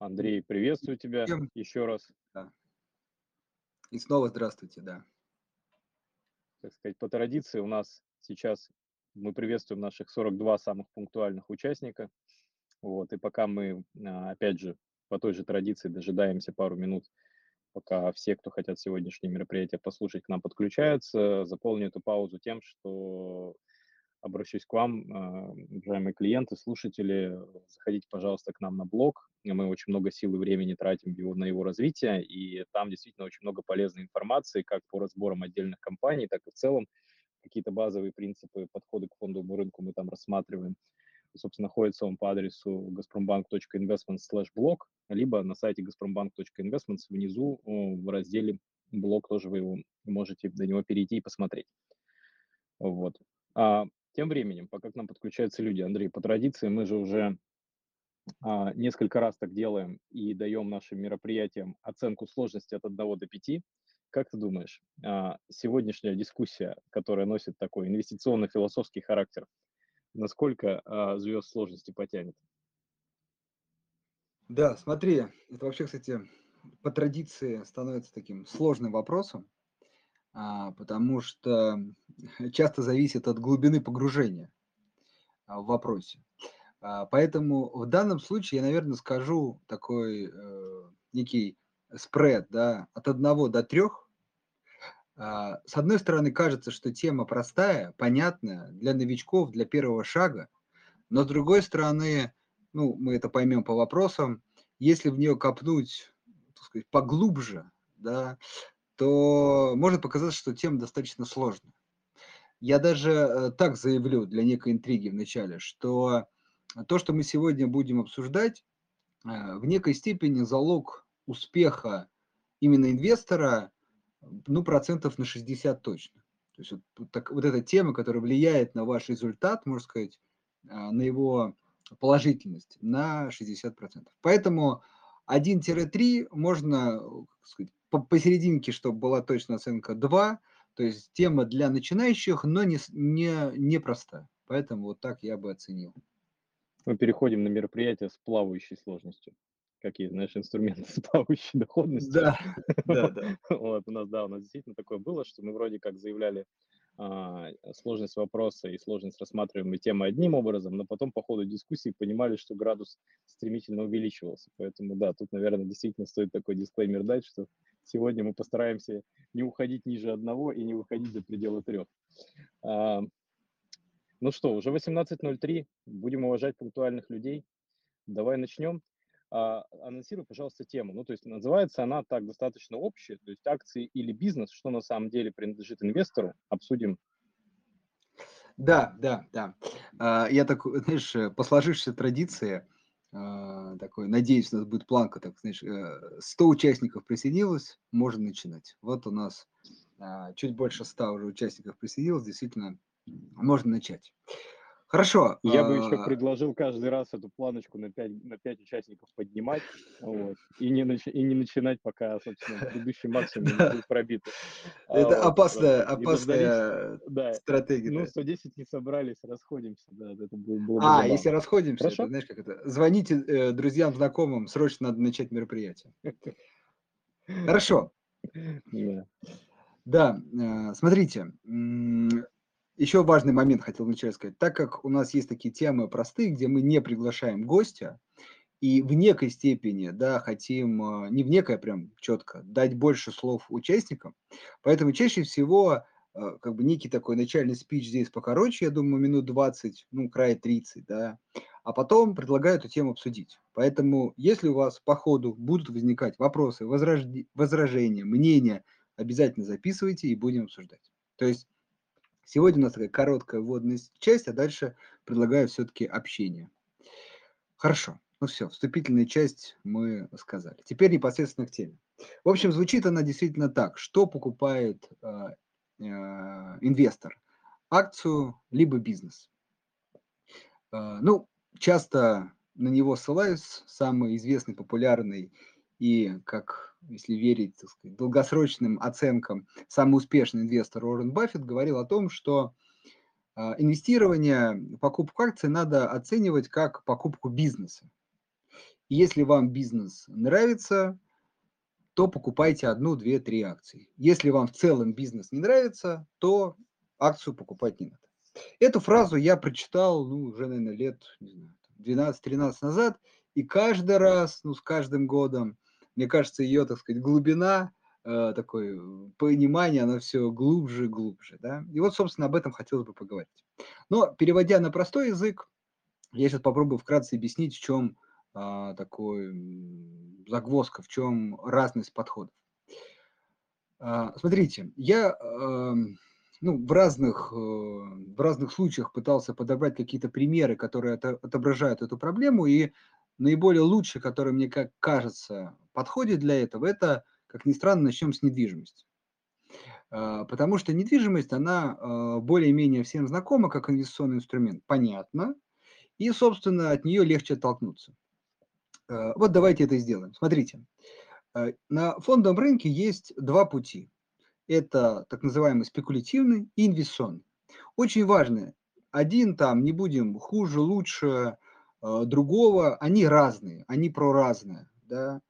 Андрей, приветствую тебя Всем, еще раз. да. И снова здравствуйте, да. Так сказать, по традиции у нас сейчас мы приветствуем наших 42 самых пунктуальных участника. Вот, и пока мы, а, опять же, по той же традиции дожидаемся пару минут, пока все, кто хотят сегодняшнее мероприятие послушать, к нам подключаются, заполню эту паузу тем, что обращусь к вам, а, уважаемые клиенты, слушатели, заходите, пожалуйста, к нам на блог. Мы очень много сил и времени тратим его, на его развитие, и там действительно очень много полезной информации, как по разборам отдельных компаний, так и в целом какие-то базовые принципы подхода к фондовому рынку мы там рассматриваем. Собственно, находится он по адресу gazprombank.investments/blog, либо на сайте gazprombank.investments внизу в разделе блог тоже вы его можете до него перейти и посмотреть. Вот. А тем временем, пока к нам подключаются люди, Андрей, по традиции мы же уже а, несколько раз так делаем и даем нашим мероприятиям оценку сложности от 1 до 5. Как ты думаешь, а, сегодняшняя дискуссия, которая носит такой инвестиционно-философский характер, насколько а, звезд сложности потянет? Да, смотри, это вообще, кстати, по традиции становится таким сложным вопросом, потому что часто зависит от глубины погружения а, в вопросе. А, поэтому в данном случае я, наверное, скажу такой э, некий спред, да, от одного до трех. С одной стороны, кажется, что тема простая, понятная для новичков, для первого шага, но с другой стороны, ну, мы это поймем по вопросам, если в нее копнуть, так сказать, поглубже, да, то может показаться, что тема достаточно сложная. Я даже э, так заявлю для некой интриги в начале, что то, что мы сегодня будем обсуждать, э, в некой степени залог успеха именно инвестора, ну, процентов на 60 точно. То есть вот, так, вот эта тема, которая влияет на ваш результат, можно сказать, э, на его положительность на 60%. Поэтому 1-3 можно сказать, посерединке, чтобы была точная оценка 2, то есть тема для начинающих, но не, не, не простая. Поэтому вот так я бы оценил. Мы переходим на мероприятие с плавающей сложностью. Какие, знаешь, инструменты с плавающей доходностью. Да, да, да. Вот у нас, да, у нас действительно такое было, что мы вроде как заявляли сложность вопроса и сложность рассматриваемой темы одним образом, но потом по ходу дискуссии понимали, что градус стремительно увеличивался. Поэтому да, тут, наверное, действительно стоит такой дисклеймер дать, что сегодня мы постараемся не уходить ниже одного и не выходить за пределы трех. А, ну что, уже 18.03, будем уважать пунктуальных людей. Давай начнем а, анонсируй, пожалуйста, тему. Ну, то есть называется она так достаточно общая, то есть акции или бизнес, что на самом деле принадлежит инвестору, обсудим. Да, да, да. А, я так, знаешь, по сложившейся традиции, а, такой, надеюсь, у нас будет планка, так, знаешь, 100 э, участников присоединилось, можно начинать. Вот у нас а, чуть больше 100 уже участников присоединилось, действительно, можно начать. Хорошо. Я бы еще а, предложил каждый раз эту планочку на 5, на 5 участников поднимать вот, и, не нач, и не начинать, пока, собственно, предыдущий максимум не будет пробит. А это опасная, опасная да. стратегия. Ну, 110 не собрались, расходимся. Да, это было, было а, если расходимся, это, знаешь, как это? Звоните э, друзьям, знакомым, срочно надо начать мероприятие. Хорошо. Да. Да, э, смотрите, еще важный момент хотел вначале сказать. Так как у нас есть такие темы простые, где мы не приглашаем гостя, и в некой степени, да, хотим, а, не в некое прям четко, дать больше слов участникам, поэтому чаще всего а, как бы некий такой начальный спич здесь покороче, я думаю, минут 20, ну, край 30, да, а потом предлагаю эту тему обсудить. Поэтому, если у вас по ходу будут возникать вопросы, возражения, мнения, обязательно записывайте и будем обсуждать. То есть Сегодня у нас такая короткая вводная часть, а дальше предлагаю все-таки общение. Хорошо. Ну все, вступительная часть мы сказали. Теперь непосредственно к теме. В общем, звучит она действительно так. Что покупает э, э, инвестор? Акцию либо бизнес? Э, ну, часто на него ссылаюсь. Самый известный, популярный и, как если верить так сказать, долгосрочным оценкам, самый успешный инвестор Уоррен Баффет говорил о том, что а, инвестирование, покупку акций надо оценивать как покупку бизнеса. Если вам бизнес нравится, то покупайте одну, две, три акции. Если вам в целом бизнес не нравится, то акцию покупать не надо. Эту фразу я прочитал, ну, уже, наверное, лет, не знаю, 12-13 назад, и каждый раз, ну, с каждым годом, мне кажется, ее, так сказать, глубина, э, такое понимание, она все глубже и глубже, да. И вот, собственно, об этом хотелось бы поговорить. Но, переводя на простой язык, я сейчас попробую вкратце объяснить, в чем а, такой загвоздка, в чем разность подходов. А, смотрите, я а, ну, в, разных, э, в разных случаях пытался подобрать какие-то примеры, которые отображают эту проблему, и наиболее лучший, который, мне как кажется, подходит для этого, это, как ни странно, начнем с недвижимости. А, потому что недвижимость, она а, более-менее всем знакома как инвестиционный инструмент, понятно, и, собственно, от нее легче оттолкнуться. А, вот давайте это сделаем. Смотрите, на фондовом рынке есть два пути. Это так называемый спекулятивный и инвестиционный. Очень важно, один там, не будем хуже, лучше другого, они разные, они про разное. Да?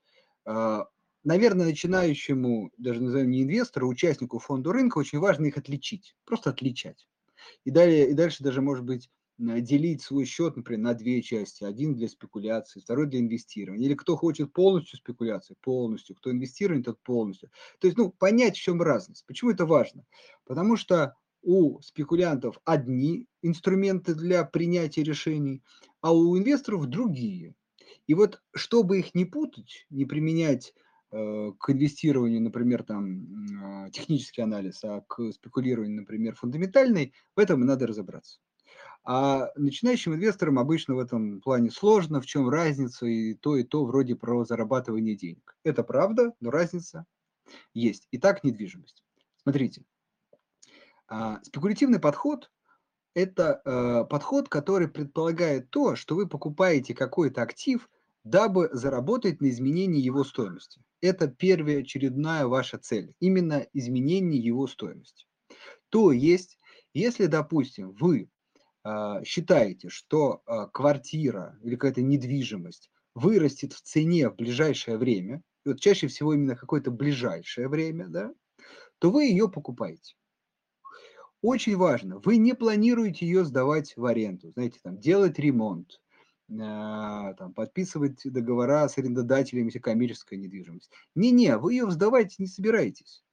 Наверное, начинающему, даже назовем не инвестору, участнику фонда рынка очень важно их отличить, просто отличать. И, далее, и дальше даже, может быть, делить свой счет, например, на две части. Один для спекуляции, второй для инвестирования. Или кто хочет полностью спекуляции, полностью. Кто инвестирует, тот полностью. То есть, ну, понять, в чем разность. Почему это важно? Потому что у спекулянтов одни инструменты для принятия решений, а у инвесторов другие. И вот, чтобы их не путать, не применять Э, к инвестированию, например, там а, технический анализ, а к спекулированию, например, фундаментальный, в этом и надо разобраться. А начинающим инвесторам обычно в этом плане сложно, в чем разница, и то, и то вроде про зарабатывание денег. Это правда, но разница есть. Итак, недвижимость. Смотрите, а, спекулятивный подход – это э, подход, который предполагает то, что вы покупаете какой-то актив, дабы заработать на изменении его стоимости это первоочередная ваша цель, именно изменение его стоимости. То есть, если, допустим, вы э, считаете, что э, квартира или какая-то недвижимость вырастет в цене в ближайшее время, вот чаще всего именно какое-то ближайшее время, да, то вы ее покупаете. Очень важно, вы не планируете ее сдавать в аренду, знаете, там, делать ремонт, а, там, подписывать договора с арендодателями, если коммерческая недвижимость. Не-не, вы ее сдавать не собираетесь.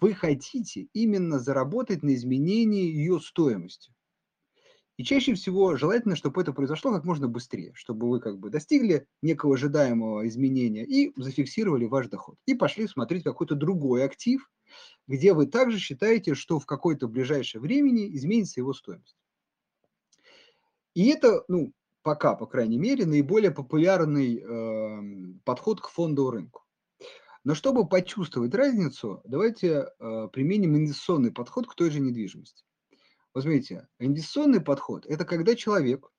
Вы хотите именно заработать на изменении ее стоимости. И чаще всего желательно, чтобы это произошло как можно быстрее, чтобы вы как бы достигли некого ожидаемого изменения и зафиксировали ваш доход. И пошли смотреть какой-то другой актив, где вы также считаете, что в какое-то ближайшее времени изменится его стоимость. И это, ну, пока, по крайней мере, наиболее популярный э, подход к фондовому рынку. Но чтобы почувствовать разницу, давайте э, применим инвестиционный подход к той же недвижимости. Вот смотрите, инвестиционный подход – это когда человек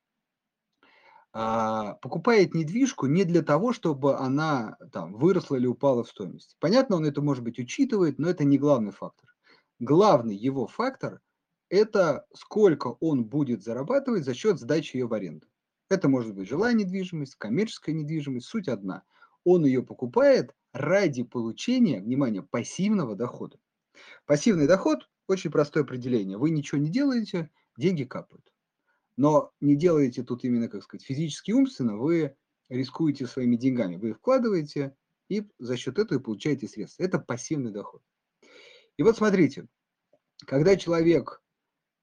покупает недвижку не для того, чтобы она там, выросла или упала в стоимости. Понятно, он это, может быть, учитывает, но это не главный фактор. Главный его фактор – это сколько он будет зарабатывать за счет сдачи ее в аренду. Это может быть жилая недвижимость, коммерческая недвижимость, суть одна. Он ее покупает ради получения, внимание, пассивного дохода. Пассивный доход – очень простое определение. Вы ничего не делаете, деньги капают. Но не делаете тут именно, как сказать, физически умственно, вы рискуете своими деньгами. Вы их вкладываете и за счет этого получаете средства. Это пассивный доход. И вот смотрите, когда человек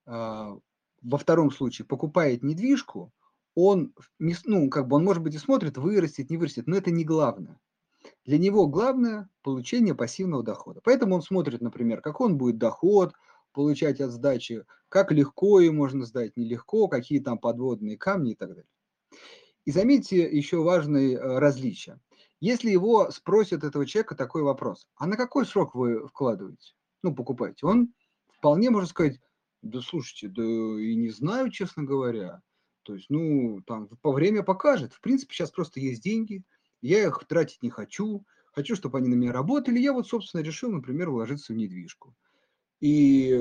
э, во втором случае покупает недвижку, он, ну, как бы он, может быть, и смотрит, вырастет, не вырастет, но это не главное. Для него главное – получение пассивного дохода. Поэтому он смотрит, например, как он будет доход получать от сдачи, как легко ее можно сдать, нелегко, какие там подводные камни и так далее. И заметьте еще важные э, различия. Если его спросят этого человека такой вопрос, а на какой срок вы вкладываете, ну, покупаете, он вполне может сказать, да слушайте, да и не знаю, честно говоря, то есть, ну, там, по время покажет. В принципе, сейчас просто есть деньги, я их тратить не хочу, хочу, чтобы они на меня работали. Я вот, собственно, решил, например, вложиться в недвижку. И,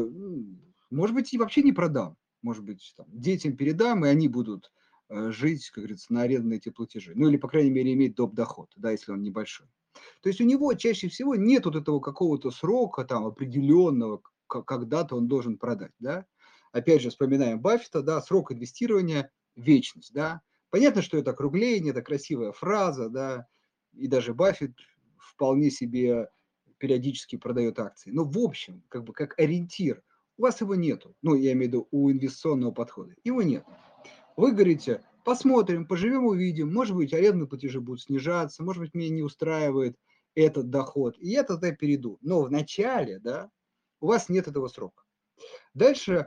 может быть, и вообще не продам. Может быть, там, детям передам, и они будут э, жить, как говорится, на арендные эти платежи. Ну или, по крайней мере, иметь доп. доход, да, если он небольшой. То есть у него чаще всего нет вот этого какого-то срока там определенного, когда-то он должен продать, да. Опять же, вспоминаем Баффета, да, срок инвестирования – вечность, да. Понятно, что это округление, это красивая фраза, да, и даже Баффет вполне себе периодически продает акции. Но в общем, как бы как ориентир, у вас его нету. Ну, я имею в виду у инвестиционного подхода. Его нет. Вы говорите, посмотрим, поживем, увидим. Может быть, арендные платежи будут снижаться, может быть, меня не устраивает этот доход, и я тогда перейду. Но в начале, да, у вас нет этого срока. Дальше э,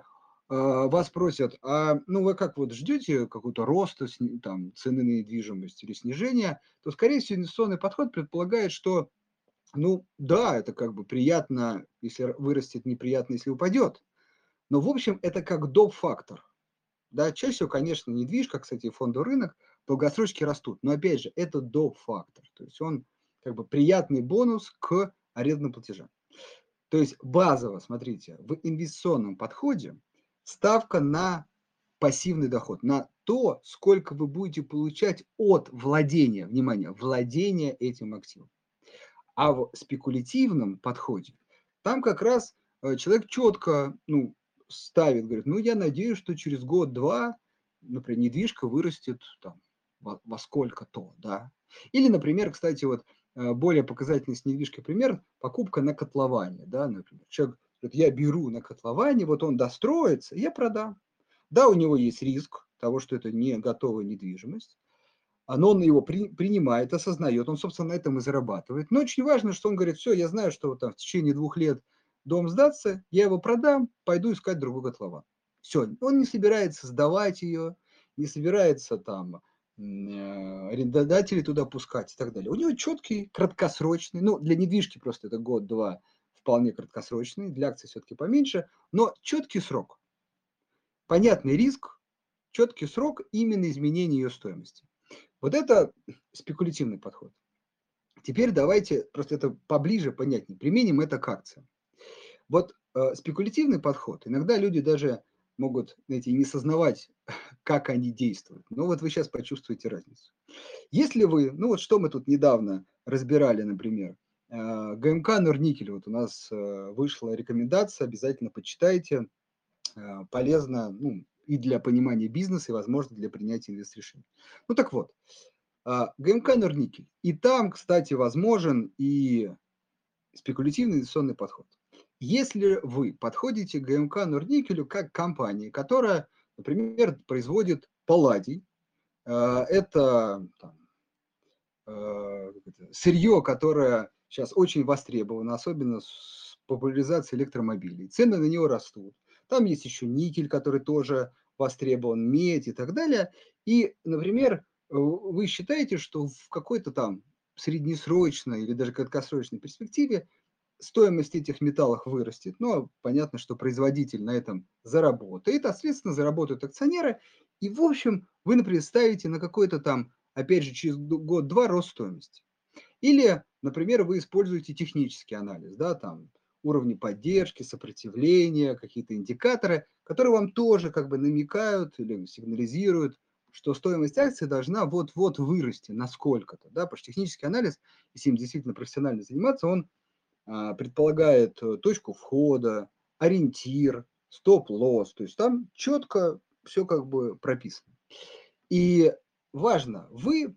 вас просят, а ну вы как вот ждете какого-то роста там, цены на недвижимость или снижения, то, скорее всего, инвестиционный подход предполагает, что ну да, это как бы приятно, если вырастет, неприятно, если упадет. Но в общем это как доп. фактор. Да, чаще всего, конечно, недвижка, кстати, фондовый рынок, долгосрочки растут. Но опять же, это доп. фактор. То есть он как бы приятный бонус к арендным платежам. То есть базово, смотрите, в инвестиционном подходе ставка на пассивный доход, на то, сколько вы будете получать от владения, внимание, владения этим активом. А в спекулятивном подходе там как раз э, человек четко ну, ставит, говорит, ну я надеюсь, что через год-два, например, недвижка вырастет там, во, во сколько-то, да. Или, например, кстати, вот э, более показательный с недвижкой пример – покупка на котловане, да, например. Человек говорит, я беру на котловане, вот он достроится, я продам. Да, у него есть риск того, что это не готовая недвижимость, но он его при, принимает, осознает, он, собственно, на этом и зарабатывает. Но очень важно, что он говорит, все, я знаю, что там в течение двух лет дом сдаться, я его продам, пойду искать другой котлован. Все, он не собирается сдавать ее, не собирается там э, арендодателей туда пускать и так далее. У него четкий, краткосрочный, ну, для недвижки просто это год-два, вполне краткосрочный, для акций все-таки поменьше, но четкий срок. Понятный риск, четкий срок именно изменения ее стоимости. Вот это спекулятивный подход. Теперь давайте просто это поближе, понятнее. Применим это к акциям. Вот э, спекулятивный подход, иногда люди даже могут, знаете, не сознавать, как они действуют. Но вот вы сейчас почувствуете разницу. Если вы, ну вот что мы тут недавно разбирали, например, э, ГМК Норникель, вот у нас э, вышла рекомендация, обязательно почитайте, э, полезно, ну, и для понимания бизнеса, и, возможно, для принятия инвест-решений. Ну так вот, а, ГМК Норникель. И там, кстати, возможен и спекулятивный инвестиционный подход. Если вы подходите к ГМК Норникелю как компании, которая, например, производит палладий, а, это там, а, сырье, которое сейчас очень востребовано, особенно с популяризацией электромобилей. Цены на него растут. Там есть еще никель, который тоже востребован, медь и так далее. И, например, э, вы считаете, что в какой-то там среднесрочной или даже краткосрочной перспективе стоимость этих металлов вырастет. Ну, понятно, что производитель на этом заработает, а, соответственно, заработают акционеры. И, в общем, вы, например, ставите на какой-то там, опять же, через год-два рост стоимости. Или, например, вы используете технический анализ, да, там, уровни поддержки, сопротивления, какие-то индикаторы, которые вам тоже как бы намекают или сигнализируют, что стоимость акции должна вот-вот вырасти на сколько-то. Да? Потому что технический анализ, если им действительно профессионально заниматься, он а, предполагает э, точку входа, ориентир, стоп-лосс. То есть там четко все как бы прописано. И важно, вы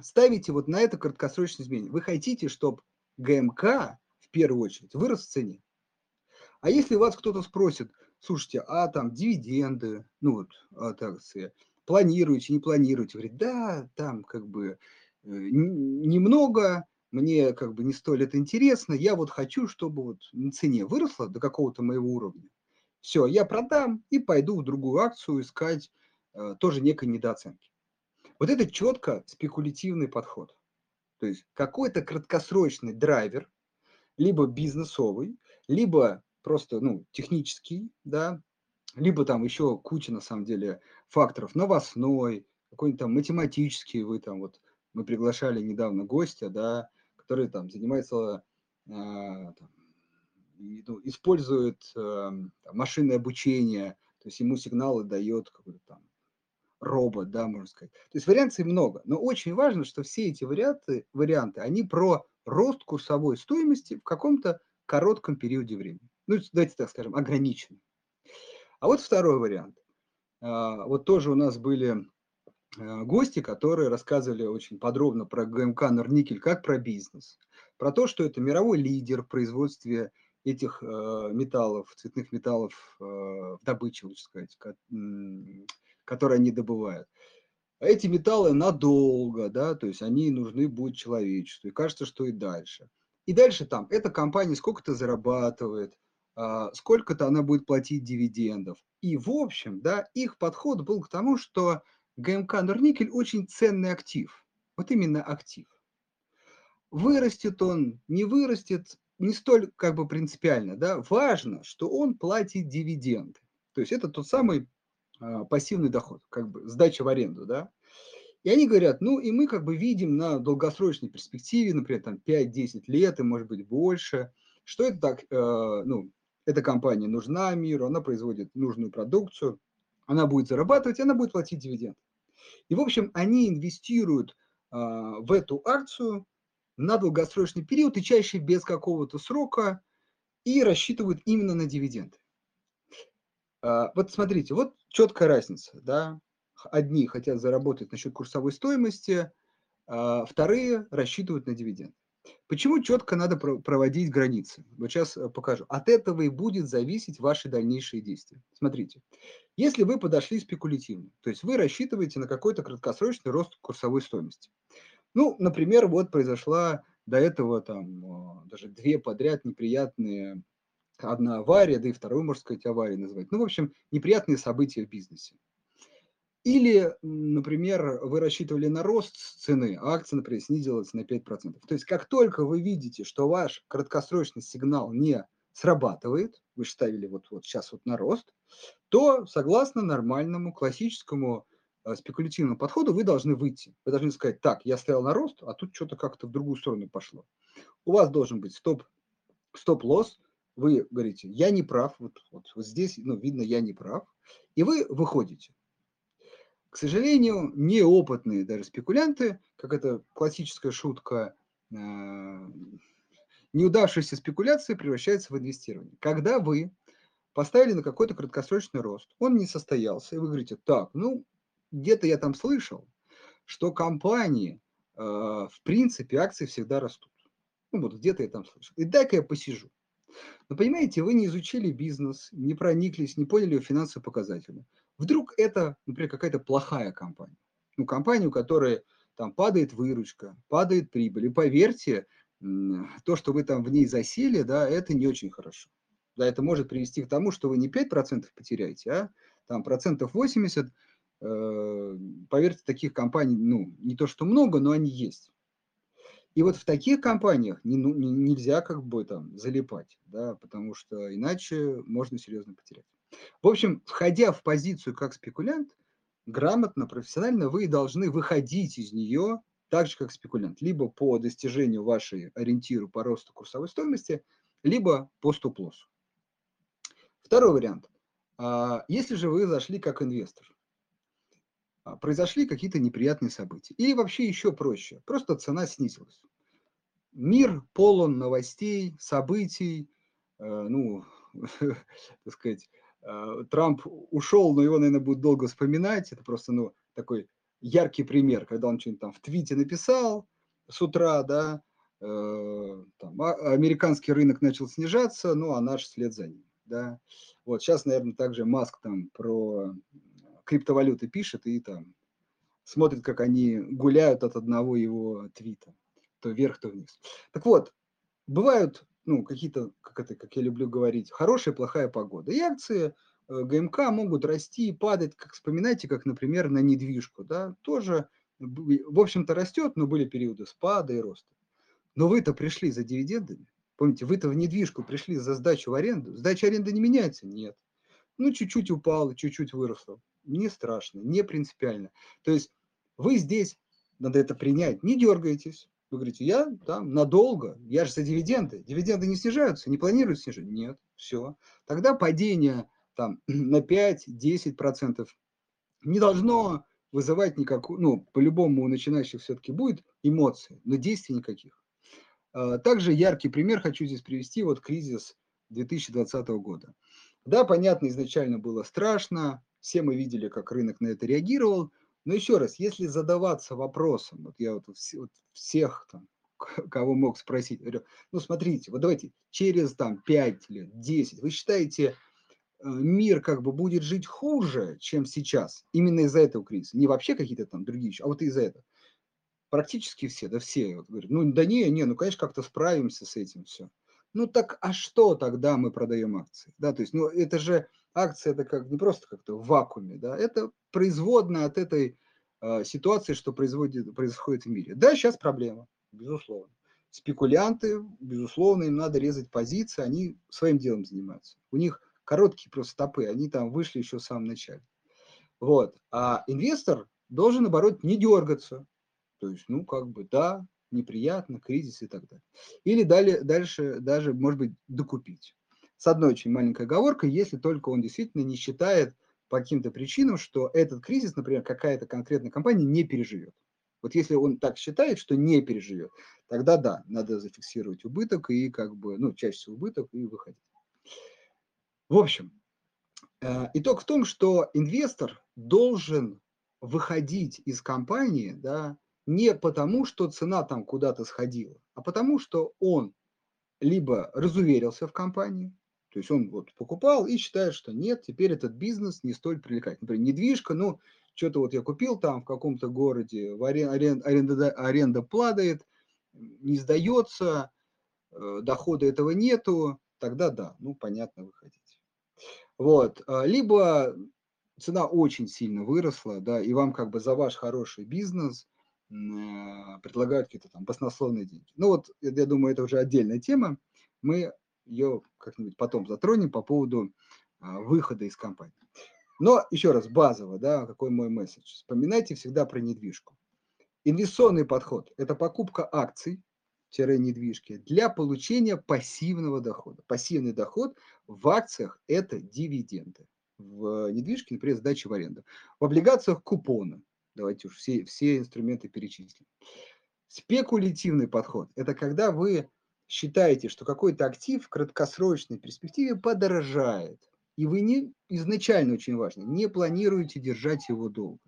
ставите вот на это краткосрочное изменение. Вы хотите, чтобы ГМК первую очередь, вырос в цене. А если вас кто-то спросит, слушайте, а там дивиденды, ну вот от акции, планируете, не планируете? Говорит, да, там как бы э, немного, мне как бы не столь это интересно, я вот хочу, чтобы вот на цене выросла до какого-то моего уровня. Все, я продам и пойду в другую акцию искать э, тоже некой недооценки. Вот это четко спекулятивный подход. То есть какой-то краткосрочный драйвер, либо бизнесовый, либо просто ну, технический, да, либо там еще куча, на самом деле, факторов, новостной, какой-нибудь там математический, вы там вот, мы приглашали недавно гостя, да, который там занимается, э, там, ну, использует э, машинное обучение, то есть ему сигналы дает какой-то там робот, да, можно сказать. То есть вариаций много, но очень важно, что все эти варианты, варианты, они про рост курсовой стоимости в каком-то коротком периоде времени. Ну, давайте так скажем, ограниченном. А вот второй вариант. А, вот тоже у нас были а, гости, которые рассказывали очень подробно про ГМК Норникель как про бизнес, про то, что это мировой лидер в производстве этих э, металлов, цветных металлов в добыче, лучше сказать, которые они добывают. Эти металлы надолго, да, то есть они нужны будут человечеству. И кажется, что и дальше. И дальше там, эта компания сколько-то зарабатывает, э, сколько-то она будет платить дивидендов. И в общем, да, их подход был к тому, что ГМК Норникель очень ценный актив. Вот именно актив. Вырастет он, не вырастет, не столь как бы принципиально, да, важно, что он платит дивиденды. То есть это тот самый а, пассивный доход, как бы сдача в аренду, да. И они говорят, ну и мы как бы видим на долгосрочной перспективе, например, там 5-10 лет и может быть больше, что это так, э, ну, эта компания нужна миру, она производит нужную продукцию, она будет зарабатывать, она будет платить дивиденд. И, в общем, они инвестируют э, в эту акцию на долгосрочный период и чаще без какого-то срока и рассчитывают именно на дивиденды. А, вот смотрите, вот четкая разница, да. Одни хотят заработать на счет курсовой стоимости, а вторые рассчитывают на дивиденды. Почему четко надо проводить границы? Вот сейчас э, покажу. От этого и будет зависеть ваши дальнейшие действия. Смотрите, если вы подошли спекулятивно, то есть вы рассчитываете на какой-то краткосрочный рост курсовой стоимости, ну, например, вот произошла до этого там а, даже две подряд неприятные, одна авария, да и вторую, можно сказать, аварию называть. Ну, в общем, неприятные события в бизнесе. Или, например, вы рассчитывали на рост цены, а акция, например, снизилась на 5%. То есть как только вы видите, что ваш краткосрочный сигнал не срабатывает, вы ставили вот, вот сейчас вот на рост, то согласно нормальному классическому Э, спекулятивному подходу вы должны выйти. Вы должны сказать, так, я стоял на рост, а тут что-то как-то в другую сторону пошло. У вас должен быть стоп, стоп-лосс, вы говорите, я не прав, вот, вот, вот здесь, ну, видно, я не прав, и вы выходите. К сожалению, неопытные даже спекулянты, как это классическая шутка, э, неудавшаяся спекуляция превращается в инвестирование. Когда вы поставили на какой-то краткосрочный рост, он не состоялся, и вы говорите, так, ну, где-то я там слышал, что компании, э, в принципе, акции всегда растут. Ну вот где-то я там слышал. И дай-ка я посижу. Но понимаете, вы не изучили бизнес, не прониклись, не поняли его финансовые показатели. Вдруг это, например, какая-то плохая компания. Ну, компания, у которой там падает выручка, падает прибыль. И поверьте, то, что вы там в ней засели, да, это не очень хорошо. Да, это может привести к тому, что вы не 5% потеряете, а там процентов 80 Э, поверьте, таких компаний, ну, не то что много, но они есть. И вот в таких компаниях не, ну, не, нельзя как бы там залипать, да, потому что иначе можно серьезно потерять. В общем, входя в позицию как спекулянт, грамотно, профессионально вы должны выходить из нее так же, как спекулянт, либо по достижению вашей ориентиру по росту курсовой стоимости, либо по стоп-лоссу. Второй вариант. А, если же вы зашли как инвестор, произошли какие-то неприятные события. Или вообще еще проще, просто цена снизилась. Мир полон новостей, событий, э, ну, так сказать, э, Трамп ушел, но его, наверное, будет долго вспоминать. Это просто, ну, такой яркий пример, когда он что-нибудь там в твите написал с утра, да, э, там, а, американский рынок начал снижаться, ну, а наш вслед за ним, да. Вот сейчас, наверное, также Маск там про криптовалюты пишет и там смотрит, как они гуляют от одного его твита, то вверх, то вниз. Так вот, бывают, ну, какие-то, как это, как я люблю говорить, хорошая плохая погода. И акции э, ГМК могут расти и падать, как вспоминайте, как, например, на недвижку, да, тоже, в общем-то, растет, но были периоды спада и роста. Но вы-то пришли за дивидендами, помните, вы-то в недвижку пришли за сдачу в аренду, сдача аренды не меняется? Нет. Ну, чуть-чуть упало, чуть-чуть выросло не страшно, не принципиально. То есть вы здесь, надо это принять, не дергаетесь. Вы говорите, я там надолго, я же за дивиденды. Дивиденды не снижаются, не планируют снижать? Нет, все. Тогда падение там на 5-10% не должно вызывать никакую, ну, по-любому у начинающих все-таки будет эмоции, но действий никаких. А, также яркий пример хочу здесь привести, вот кризис 2020 года. Да, понятно, изначально было страшно, все мы видели, как рынок на это реагировал, но еще раз, если задаваться вопросом, вот я вот, вот всех там, кого мог спросить, говорю, ну смотрите, вот давайте через там 5 лет, 10, вы считаете, э, мир как бы будет жить хуже, чем сейчас, именно из-за этого кризиса, не вообще какие-то там другие, а вот из-за этого. Практически все, да все, вот говорят, ну да не, не, ну конечно как-то справимся с этим все. Ну так а что тогда мы продаем акции? Да, то есть, ну это же акция, это как не просто как-то в вакууме, да, это производная от этой э, ситуации, что производит, происходит в мире. Да, сейчас проблема, безусловно. Спекулянты, безусловно, им надо резать позиции, они своим делом занимаются. У них короткие просто стопы, они там вышли еще в самом начале. Вот. А инвестор должен, наоборот, не дергаться. То есть, ну, как бы, да, неприятно, кризис и так далее. Или далее, дальше даже, может быть, докупить. С одной очень маленькой оговоркой, если только он действительно не считает по каким-то причинам, что этот кризис, например, какая-то конкретная компания не переживет. Вот если он так считает, что не переживет, тогда да, надо зафиксировать убыток и как бы, ну, чаще всего убыток и выходить. В общем, э, итог в том, что инвестор должен выходить из компании, да, не потому, что цена там куда-то сходила, а потому, что он либо разуверился в компании, то есть он вот покупал и считает, что нет, теперь этот бизнес не столь привлекательный. Например, недвижка, ну, что-то вот я купил там в каком-то городе, в арен, арен, аренда, аренда падает, не сдается, э, дохода этого нету, тогда да, ну, понятно, выходить. Вот, а, либо цена очень сильно выросла, да, и вам как бы за ваш хороший бизнес – Э, предлагают какие-то там баснословные деньги. Ну вот, я думаю, это уже отдельная тема. Мы ее как-нибудь потом затронем по поводу а, выхода из компании. Но еще раз, базово, да, какой мой месседж. Вспоминайте всегда про недвижку. Инвестиционный подход – это покупка акций, недвижки для получения пассивного дохода. Пассивный доход в акциях – это дивиденды. В недвижке, например, сдача в аренду. В облигациях – купоны. Давайте уж все, все инструменты перечислим. Спекулятивный подход – это когда вы считаете, что какой-то актив в краткосрочной перспективе подорожает, и вы не, изначально очень важно, не планируете держать его долго.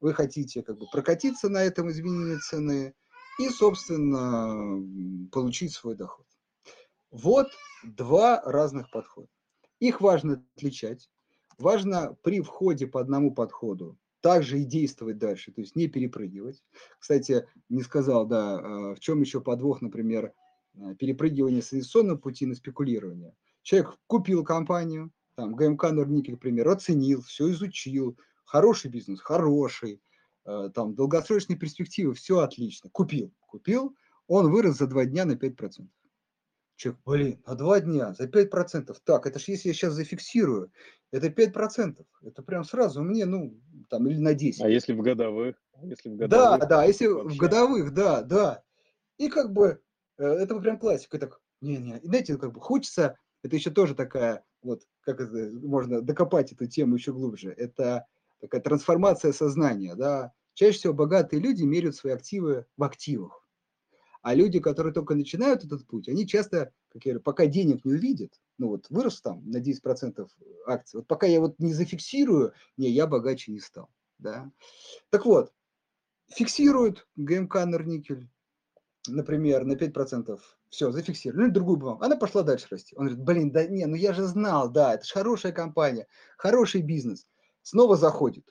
Вы хотите как бы прокатиться на этом изменении цены и, собственно, получить свой доход. Вот два разных подхода. Их важно отличать. Важно при входе по одному подходу также и действовать дальше, то есть не перепрыгивать. Кстати, не сказал, да, а, в чем еще подвох, например, перепрыгивание с инвестиционного пути на спекулирование. Человек купил компанию, там, ГМК Норникель, например, оценил, все изучил, хороший бизнес, хороший, э, там, долгосрочные перспективы, все отлично, купил, купил, он вырос за два дня на 5%. Человек, блин, на два дня, за 5%. Так, это же если я сейчас зафиксирую, это 5%. Это прям сразу мне, ну, там, или на 10. А если в годовых? А если в годовых да, да, если вообще. в годовых, да, да. И как бы, э, это прям классика. Так, не-не, знаете, как бы хочется, это еще тоже такая, вот, как это, можно докопать эту тему еще глубже. Это такая трансформация сознания, да. Чаще всего богатые люди меряют свои активы в активах. А люди, которые только начинают этот путь, они часто, как я говорю, пока денег не увидят, ну вот вырос там на 10% акций, вот пока я вот не зафиксирую, не, я богаче не стал. Да? Так вот, фиксируют ГМК Норникель, например, на 5%, все, зафиксировали, ну, другую бумагу, она пошла дальше расти. Он говорит, блин, да не, ну я же знал, да, это же хорошая компания, хороший бизнес. Снова заходит,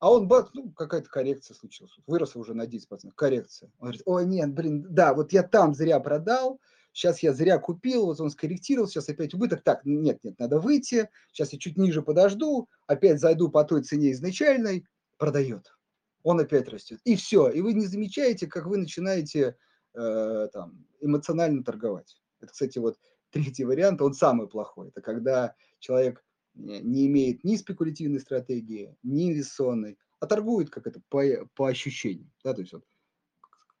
а он, бац, ну, какая-то коррекция случилась. Выросла уже на 10%. Коррекция. Он говорит, ой, нет, блин, да, вот я там зря продал, сейчас я зря купил, вот он скорректировал, сейчас опять убыток. Так, нет, нет, надо выйти, сейчас я чуть ниже подожду, опять зайду по той цене изначальной, продает. Он опять растет. И все. И вы не замечаете, как вы начинаете э, там, эмоционально торговать. Это, кстати, вот третий вариант, он самый плохой. Это когда человек не имеет ни спекулятивной стратегии, ни инвестиционной, а торгует как это по, по ощущениям. Да, то есть вот,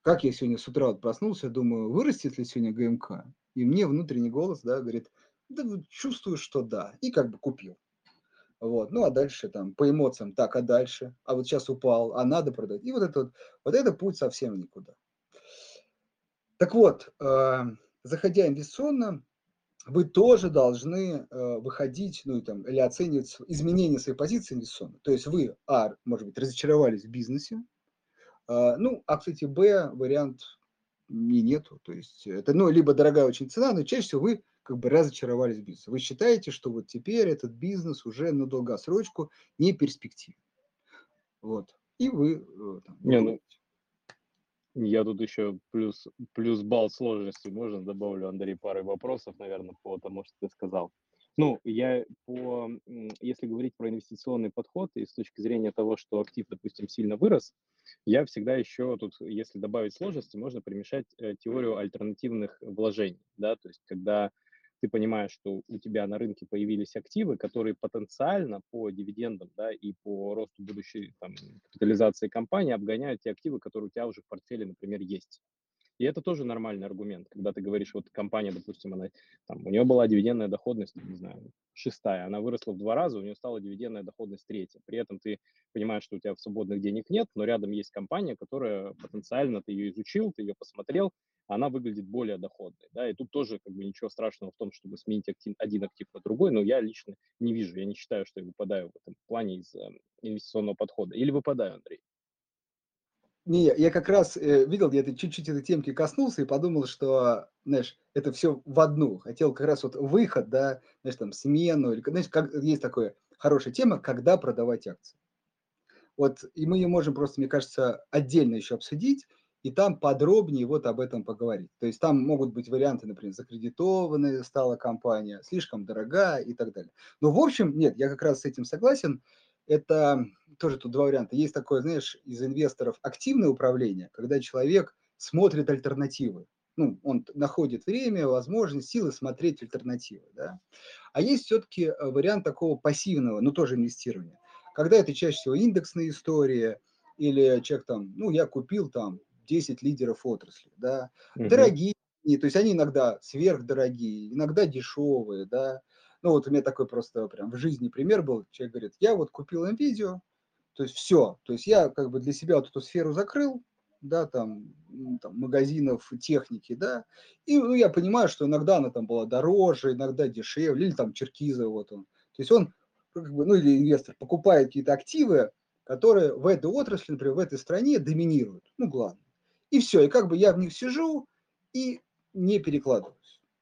как я сегодня с утра вот проснулся, думаю, вырастет ли сегодня ГМК? И мне внутренний голос да, говорит, да, чувствую, что да. И как бы купил. Вот. Ну, а дальше там по эмоциям, так, а дальше? А вот сейчас упал, а надо продать. И вот это вот, вот это путь совсем никуда. Так вот, э, заходя инвестиционно, вы тоже должны э, выходить, ну, там, или оценивать изменения своей позиции инвестиционной. То есть вы, а, может быть, разочаровались в бизнесе, э, ну, а, кстати, б, вариант не нету. То есть это, ну, либо дорогая очень цена, но чаще всего вы как бы разочаровались в бизнесе. Вы считаете, что вот теперь этот бизнес уже на долгосрочку не перспективен. Вот. И вы э, там, не, ну, я тут еще плюс, плюс балл сложности можно добавлю, Андрей, парой вопросов, наверное, по тому, что ты сказал. Ну, я по, если говорить про инвестиционный подход и с точки зрения того, что актив, допустим, сильно вырос, я всегда еще тут, если добавить сложности, можно примешать э, теорию альтернативных вложений, да, то есть когда ты понимаешь, что у тебя на рынке появились активы, которые потенциально по дивидендам да, и по росту будущей там, капитализации компании обгоняют те активы, которые у тебя уже в портфеле, например, есть. И это тоже нормальный аргумент, когда ты говоришь, вот компания, допустим, она, там, у нее была дивидендная доходность, не знаю, шестая, она выросла в два раза, у нее стала дивидендная доходность третья. При этом ты понимаешь, что у тебя свободных денег нет, но рядом есть компания, которая потенциально, ты ее изучил, ты ее посмотрел, она выглядит более доходной. Да, и тут тоже как бы ничего страшного в том, чтобы сменить актив, один актив на другой, но я лично не вижу, я не считаю, что я выпадаю в этом плане из э, инвестиционного подхода. Или выпадаю, Андрей? Не, я как раз э, видел, я чуть-чуть этой темки коснулся и подумал, что, знаешь, это все в одну. Хотел как раз вот выход, да, знаешь, там, смену, или, знаешь, как, есть такая хорошая тема, когда продавать акции. Вот, и мы ее можем просто, мне кажется, отдельно еще обсудить, и там подробнее вот об этом поговорить. То есть там могут быть варианты, например, закредитованная стала компания, слишком дорогая и так далее. Но в общем, нет, я как раз с этим согласен. Это тоже тут два варианта. Есть такое, знаешь, из инвесторов активное управление, когда человек смотрит альтернативы. Ну, он находит время, возможность, силы смотреть альтернативы. Да? А есть все-таки э, вариант такого пассивного, но тоже инвестирования. Когда это чаще всего индексная история, или человек там, ну, я купил там 10 лидеров отрасли, да, угу. дорогие, то есть они иногда сверхдорогие, иногда дешевые, да, ну вот у меня такой просто прям в жизни пример был, человек говорит, я вот купил NVIDIA, то есть все, то есть я как бы для себя вот эту сферу закрыл, да, там, там магазинов техники, да, и ну, я понимаю, что иногда она там была дороже, иногда дешевле, или там Черкиза, вот он, то есть он, как бы, ну или инвестор покупает какие-то активы, которые в этой отрасли, например, в этой стране доминируют, ну, главное. И все, и как бы я в них сижу и не перекладываюсь.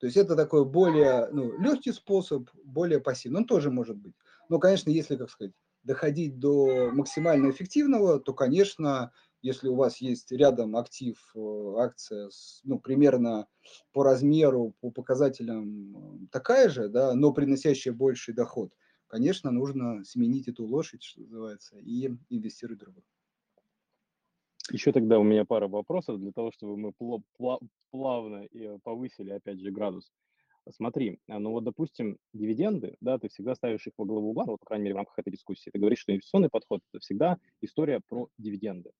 То есть это такой более ну, легкий способ, более пассивный. Он тоже может быть. Но, конечно, если, как сказать, доходить до максимально эффективного, то, конечно, если у вас есть рядом актив, э, акция, ну, примерно по размеру, по показателям э, такая же, да, но приносящая больший доход, конечно, нужно сменить эту лошадь, что называется, и инвестировать в другую. Еще тогда у меня пара вопросов для того, чтобы мы плавно и повысили, опять же, градус. Смотри, а, ну вот, допустим, дивиденды, да, ты всегда ставишь их во главу угла, вот, по крайней мере, в рамках этой дискуссии. Ты говоришь, что инвестиционный подход – это всегда история про дивиденды.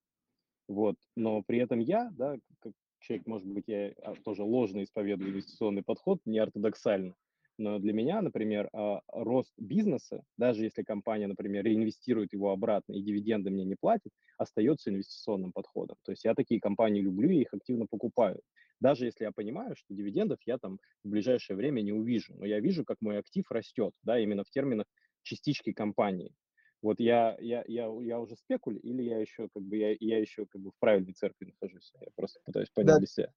Вот, но при этом я, да, как человек, может быть, я а, тоже ложно исповедую инвестиционный подход, не ортодоксально, но для меня, например, а, рост бизнеса, даже если компания, например, реинвестирует его обратно и дивиденды мне не платит, остается инвестиционным подходом. То есть я такие компании люблю и их активно покупаю. Даже если я понимаю, что дивидендов я там в ближайшее время не увижу, но я вижу, как мой актив растет, да, именно в терминах частички компании. Вот я, я, я, я уже спекуль или я еще как бы я, я еще как бы в правильной церкви нахожусь? Я просто пытаюсь понять да. для себя.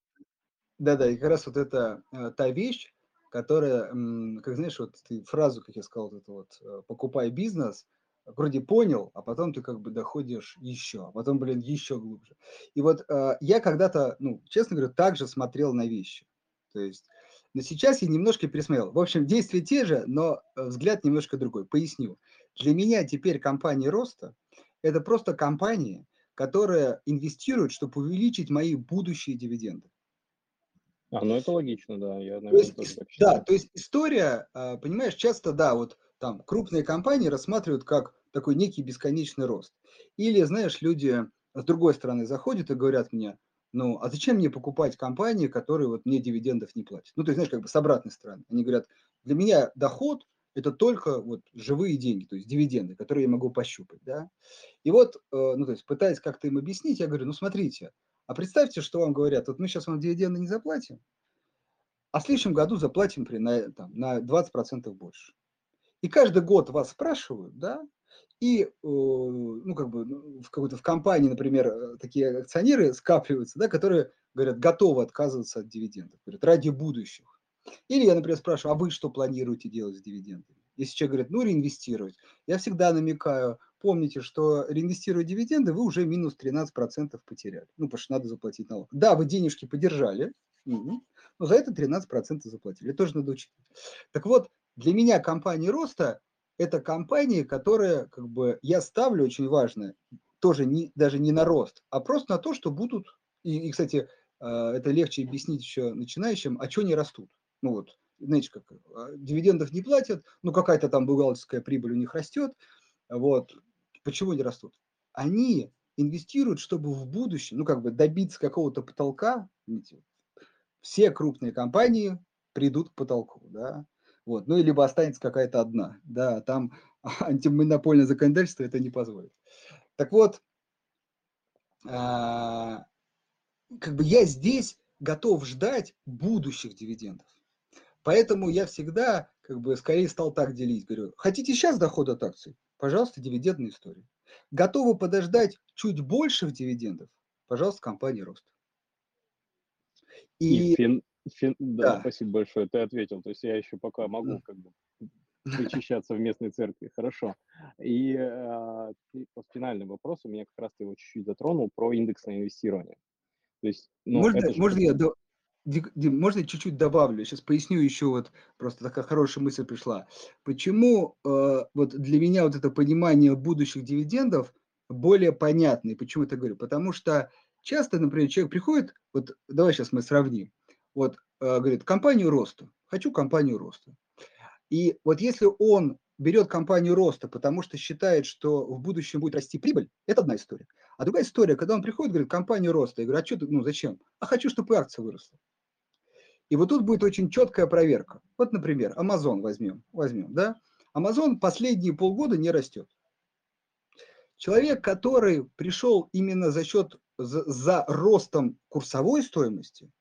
Да-да, и как раз вот это э, та вещь, которая, как знаешь, вот ты фразу, как я сказал, вот это вот э, «покупай бизнес», вроде понял, а потом ты как бы доходишь еще, а потом, блин, еще глубже. И вот э, я когда-то, ну, честно говоря, также смотрел на вещи. То есть, но сейчас я немножко пересмотрел. В общем, действия те же, но э, взгляд немножко другой. Поясню. Для меня теперь компания роста – это просто компания, которая инвестирует, чтобы увеличить мои будущие дивиденды. А, ну это логично, да. Я, наверное, то есть, тоже так считаю. Да, то есть история, а, понимаешь, часто, да, вот там крупные компании рассматривают как такой некий бесконечный рост. Или, знаешь, люди с другой стороны заходят и говорят мне, ну, а зачем мне покупать компании, которые вот мне дивидендов не платят? Ну, то есть, знаешь, как бы с обратной стороны. Они говорят, для меня доход это только вот живые деньги, то есть дивиденды, которые я могу пощупать, да. И вот, э, ну, то есть пытаясь как-то им объяснить, я говорю, ну, смотрите, а представьте, что вам говорят, вот мы сейчас вам дивиденды не заплатим, а в следующем году заплатим при, на, там, на 20% больше. И каждый год вас спрашивают, да, и, э, ну, как бы ну, в какой-то в компании, например, э, такие акционеры скапливаются, да, которые говорят, готовы отказываться от дивидендов, говорят, ради будущих. Или я, например, спрашиваю, а вы что планируете делать с дивидендами? Если человек говорит, ну, реинвестировать, я всегда намекаю, помните, что реинвестируя дивиденды, вы уже минус 13% потеряли. Ну, потому что надо заплатить налог. Да, вы денежки подержали, но за это 13% заплатили. Тоже надо учить. Так вот, для меня компания роста – это компания, которая, как бы, я ставлю очень важно, тоже не, даже не на рост, а просто на то, что будут, и, и кстати, э, это легче объяснить еще начинающим, а что не растут. Ну вот, знаете, как а, дивидендов не платят, ну какая-то там бухгалтерская прибыль у них растет, вот, почему не растут? Они инвестируют, чтобы в будущем, ну как бы добиться какого-то потолка, все крупные компании придут к потолку, да, вот, ну, либо останется какая-то одна, да, там антимонопольное законодательство это не позволит. Так вот, а, как бы я здесь готов ждать будущих дивидендов. Поэтому я всегда как бы скорее стал так делить. Говорю, хотите сейчас доход от акций? Пожалуйста, дивидендная история. Готовы подождать чуть больших дивидендов? Пожалуйста, компания рост. И, и фин, фин, да, да, спасибо большое, ты ответил. То есть я еще пока могу как бы причащаться в местной церкви. Хорошо. И э, финальный вопрос у меня как раз ты его чуть-чуть затронул про индексное инвестирование. То есть, ну, можно, же... можно я Дим, можно чуть-чуть добавлю? Сейчас поясню еще вот, просто такая хорошая мысль пришла. Почему э, вот для меня вот это понимание будущих дивидендов более понятно? И почему это говорю? Потому что часто, например, человек приходит, вот давай сейчас мы сравним, вот э, говорит, компанию роста, хочу компанию роста. И вот если он берет компанию роста, потому что считает, что в будущем будет расти прибыль, это одна история. А другая история, когда он приходит, говорит, компанию роста, я говорю, а что ты, ну зачем? А хочу, чтобы акция выросла. И вот тут будет очень четкая проверка. Вот, например, Amazon возьмем, возьмем, да? Amazon последние полгода не растет. Человек, который пришел именно за счет, за, за ростом курсовой стоимости,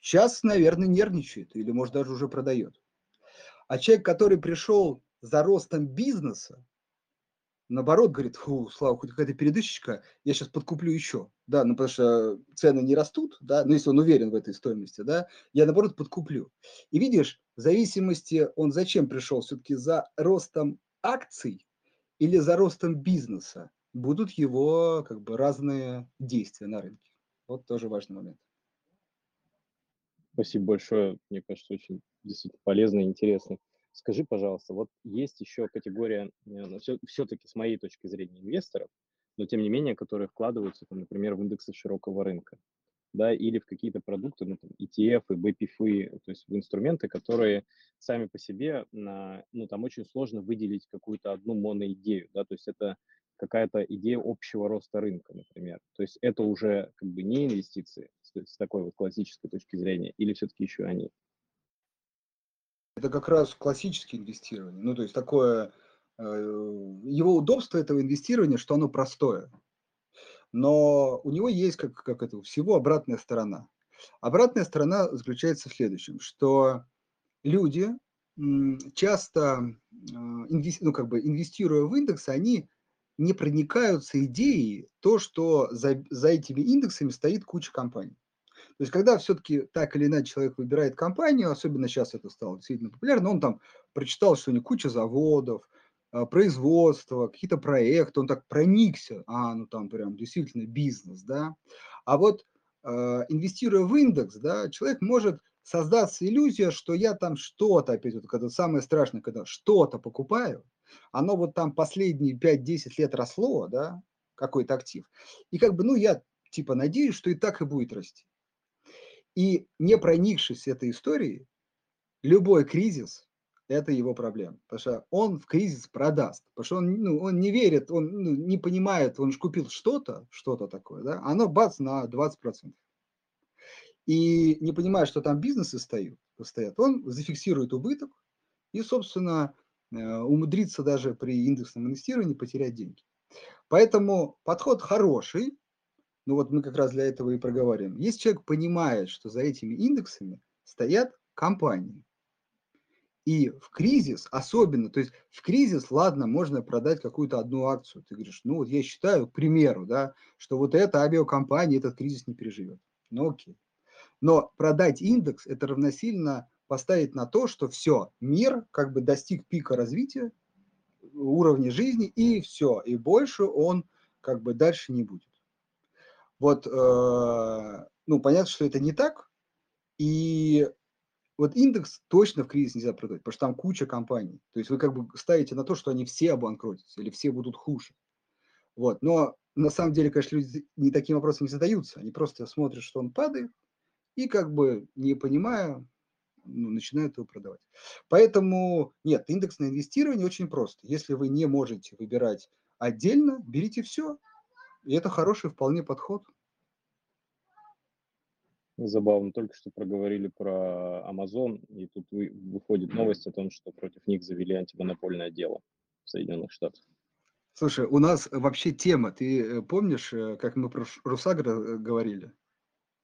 сейчас, наверное, нервничает или, может, даже уже продает. А человек, который пришел за ростом бизнеса, наоборот, говорит, фу, Слава, хоть какая-то передышечка, я сейчас подкуплю еще, да, ну, потому что цены не растут, да, но если он уверен в этой стоимости, да, я, наоборот, подкуплю. И видишь, в зависимости, он зачем пришел, все-таки за ростом акций или за ростом бизнеса будут его, как бы, разные действия на рынке. Вот тоже важный момент. Спасибо большое, мне кажется, очень действительно полезно и интересно. Скажи, пожалуйста, вот есть еще категория, ну, все-таки с моей точки зрения, инвесторов, но тем не менее, которые вкладываются, там, например, в индексы широкого рынка, да, или в какие-то продукты, ну, там, ETF, BPF, то есть в инструменты, которые сами по себе, на, ну, там очень сложно выделить какую-то одну моноидею, да, то есть это какая-то идея общего роста рынка, например. То есть это уже как бы не инвестиции с, с такой вот классической точки зрения, или все-таки еще они? Это как раз классическое инвестирование. Ну, то есть такое, э, его удобство этого инвестирования, что оно простое. Но у него есть, как, как это, всего обратная сторона. Обратная сторона заключается в следующем, что люди часто, э, ну, как бы инвестируя в индексы, они не проникаются идеей то, что за, за этими индексами стоит куча компаний. То есть, когда все-таки так или иначе человек выбирает компанию, особенно сейчас это стало действительно популярно, он там прочитал, что у них куча заводов, а, производства, какие-то проекты, он так проникся, а, ну там прям действительно бизнес, да. А вот а, инвестируя в индекс, да, человек может создаться иллюзия, что я там что-то, опять вот это самое страшное, когда что-то покупаю, оно вот там последние 5-10 лет росло, да, какой-то актив, и как бы, ну, я типа надеюсь, что и так и будет расти. И не проникшись этой историей, любой кризис – это его проблема. Потому что он в кризис продаст. Потому что он, ну, он не верит, он ну, не понимает, он же купил что-то, что-то такое, да, оно бац на 20%. И не понимая, что там бизнесы стоят, стоят он зафиксирует убыток, и, собственно, э, умудриться даже при индексном инвестировании потерять деньги. Поэтому подход хороший, ну вот мы как раз для этого и проговариваем. Если человек понимает, что за этими индексами стоят компании, и в кризис особенно, то есть в кризис, ладно, можно продать какую-то одну акцию. Ты говоришь, ну вот я считаю, к примеру, да, что вот эта авиакомпания этот кризис не переживет. Ну окей. Но продать индекс – это равносильно поставить на то, что все, мир как бы достиг пика развития, уровня жизни, и все, и больше он как бы дальше не будет. Вот, э, ну, понятно, что это не так, и вот индекс точно в кризис нельзя продать, потому что там куча компаний. То есть вы как бы ставите на то, что они все обанкротятся или все будут хуже. Вот. Но на самом деле, конечно, люди не таким вопросом не задаются. Они просто смотрят, что он падает, и как бы не понимая, ну, начинают его продавать. Поэтому нет, индексное инвестирование очень просто. Если вы не можете выбирать отдельно, берите все. И это хороший вполне подход. Забавно, только что проговорили про Amazon, и тут выходит новость о том, что против них завели антимонопольное дело в Соединенных Штатах. Слушай, у нас вообще тема, ты э, помнишь, э, как мы про Русагра э, говорили?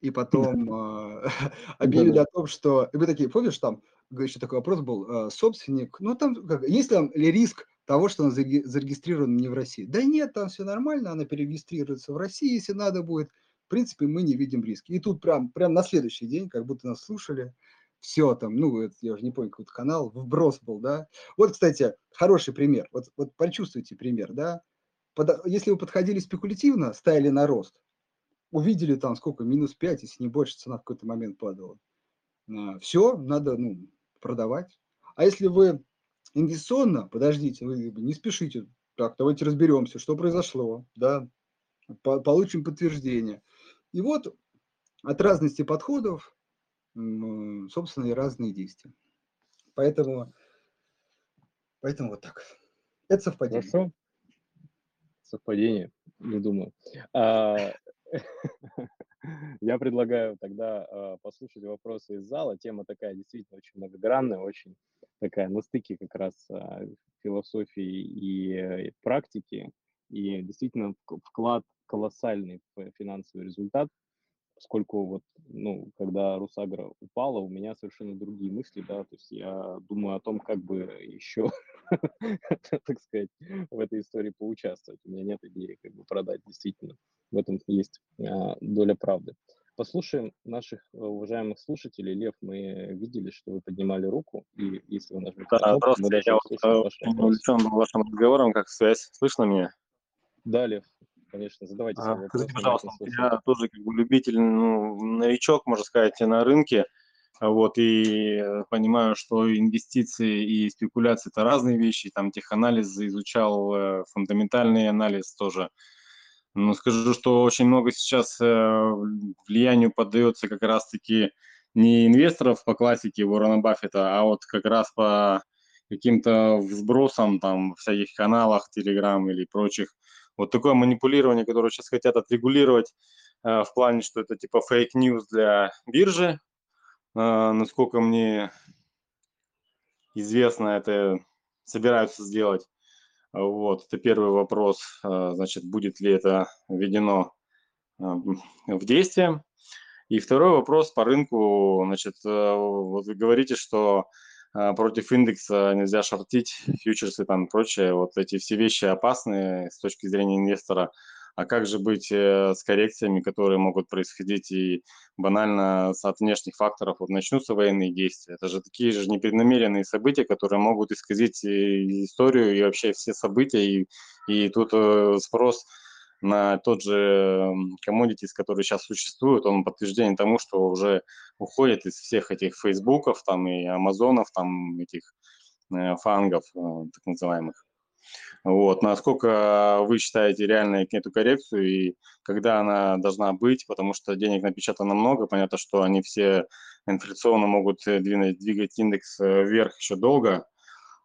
И потом э, объявили о том, что... Вы такие, помнишь, там еще такой вопрос был, собственник, ну там, как, есть ли, ли риск того, что он зарегистрирован не в России? Да нет, там все нормально, она перерегистрируется в России, если надо будет в принципе, мы не видим риски. И тут прям, прям на следующий день, как будто нас слушали, все там, ну, это, я уже не помню, какой-то канал, вброс был, да. Вот, кстати, хороший пример, вот, вот почувствуйте пример, да. Под, если вы подходили спекулятивно, ставили на рост, увидели там сколько, минус 5, если не больше, цена в какой-то момент падала. А, все, надо, ну, продавать. А если вы инвестиционно, подождите, вы не спешите, так, давайте разберемся, что произошло, да, получим подтверждение. И вот от разности подходов, собственно, и разные действия. Поэтому, поэтому вот так. Это совпадение. Хорошо. Совпадение, не думаю. А, я предлагаю тогда а, послушать вопросы из зала. Тема такая действительно очень многогранная, очень такая на стыке как раз а, философии и э, практики. И действительно вклад колоссальный финансовый результат, поскольку вот, ну, когда Русагра упала, у меня совершенно другие мысли, да, то есть я думаю о том, как бы еще, так сказать, в этой истории поучаствовать. У меня нет идеи, как бы продать, действительно. В этом есть а, доля правды. Послушаем наших уважаемых слушателей. Лев, мы видели, что вы поднимали руку, и если вы нажмете да, кнопку, просто мы я вот увлечен вашим разговором, как связь. Слышно меня? Да, Лев, конечно, задавайте а, вопрос. Скажите, пожалуйста, я тоже как бы любитель, ну, новичок, можно сказать, на рынке, вот, и понимаю, что инвестиции и спекуляции – это разные вещи, там теханализ изучал, э, фундаментальный анализ тоже. Но скажу, что очень много сейчас э, влиянию поддается как раз-таки не инвесторов по классике Уоррена Баффета, а вот как раз по каким-то взбросам там в всяких каналах, Телеграм или прочих, вот такое манипулирование, которое сейчас хотят отрегулировать э, в плане, что это типа fake news для биржи. Э, насколько мне известно, это собираются сделать. Вот, это первый вопрос. Э, значит, будет ли это введено в действие? И второй вопрос по рынку. Значит, вот вы говорите, что а, против индекса нельзя шортить, фьючерсы там прочее. Вот эти все вещи опасны с точки зрения инвестора. А как же быть э, с коррекциями, которые могут происходить и банально от внешних факторов? Вот начнутся военные действия. Это же такие же непреднамеренные события, которые могут исказить историю и вообще все события. И, и тут э, спрос на тот же commodities, который сейчас существует, он подтверждение тому, что уже уходит из всех этих фейсбуков там и амазонов, там этих э, фангов э, так называемых. Вот, насколько вы считаете реальной эту коррекцию и когда она должна быть, потому что денег напечатано много, понятно, что они все инфляционно могут э, двигать, двигать индекс вверх еще долго,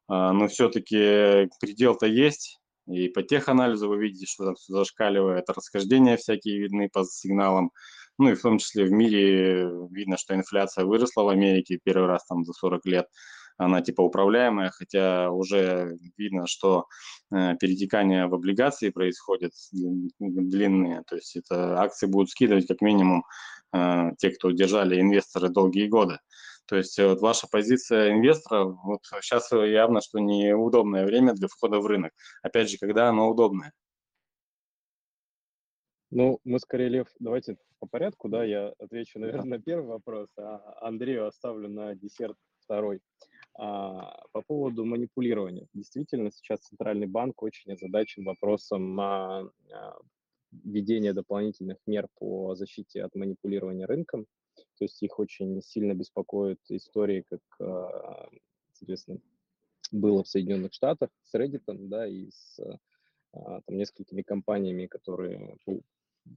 а, но все-таки предел-то есть, и по теханализу вы видите, что там все зашкаливает, расхождения всякие видны по сигналам. Ну и в том числе в мире видно, что инфляция выросла в Америке первый раз там за 40 лет. Она типа управляемая, хотя уже видно, что э, перетекание в облигации происходит длинные, то есть это акции будут скидывать как минимум э, те, кто держали инвесторы долгие годы. То есть э, вот ваша позиция инвестора, вот сейчас явно, что неудобное время для входа в рынок. Опять же, когда оно удобное. Ну, мы скорее, Лев, давайте по порядку, да, я отвечу, наверное, на первый вопрос, а Андрею оставлю на десерт второй. А, по поводу манипулирования. Действительно, сейчас Центральный банк очень озадачен вопросом а, а, введения дополнительных мер по защите от манипулирования рынком. То есть их очень сильно беспокоит истории, как, а, соответственно, было в Соединенных Штатах с Reddit, да, и с а, там, несколькими компаниями, которые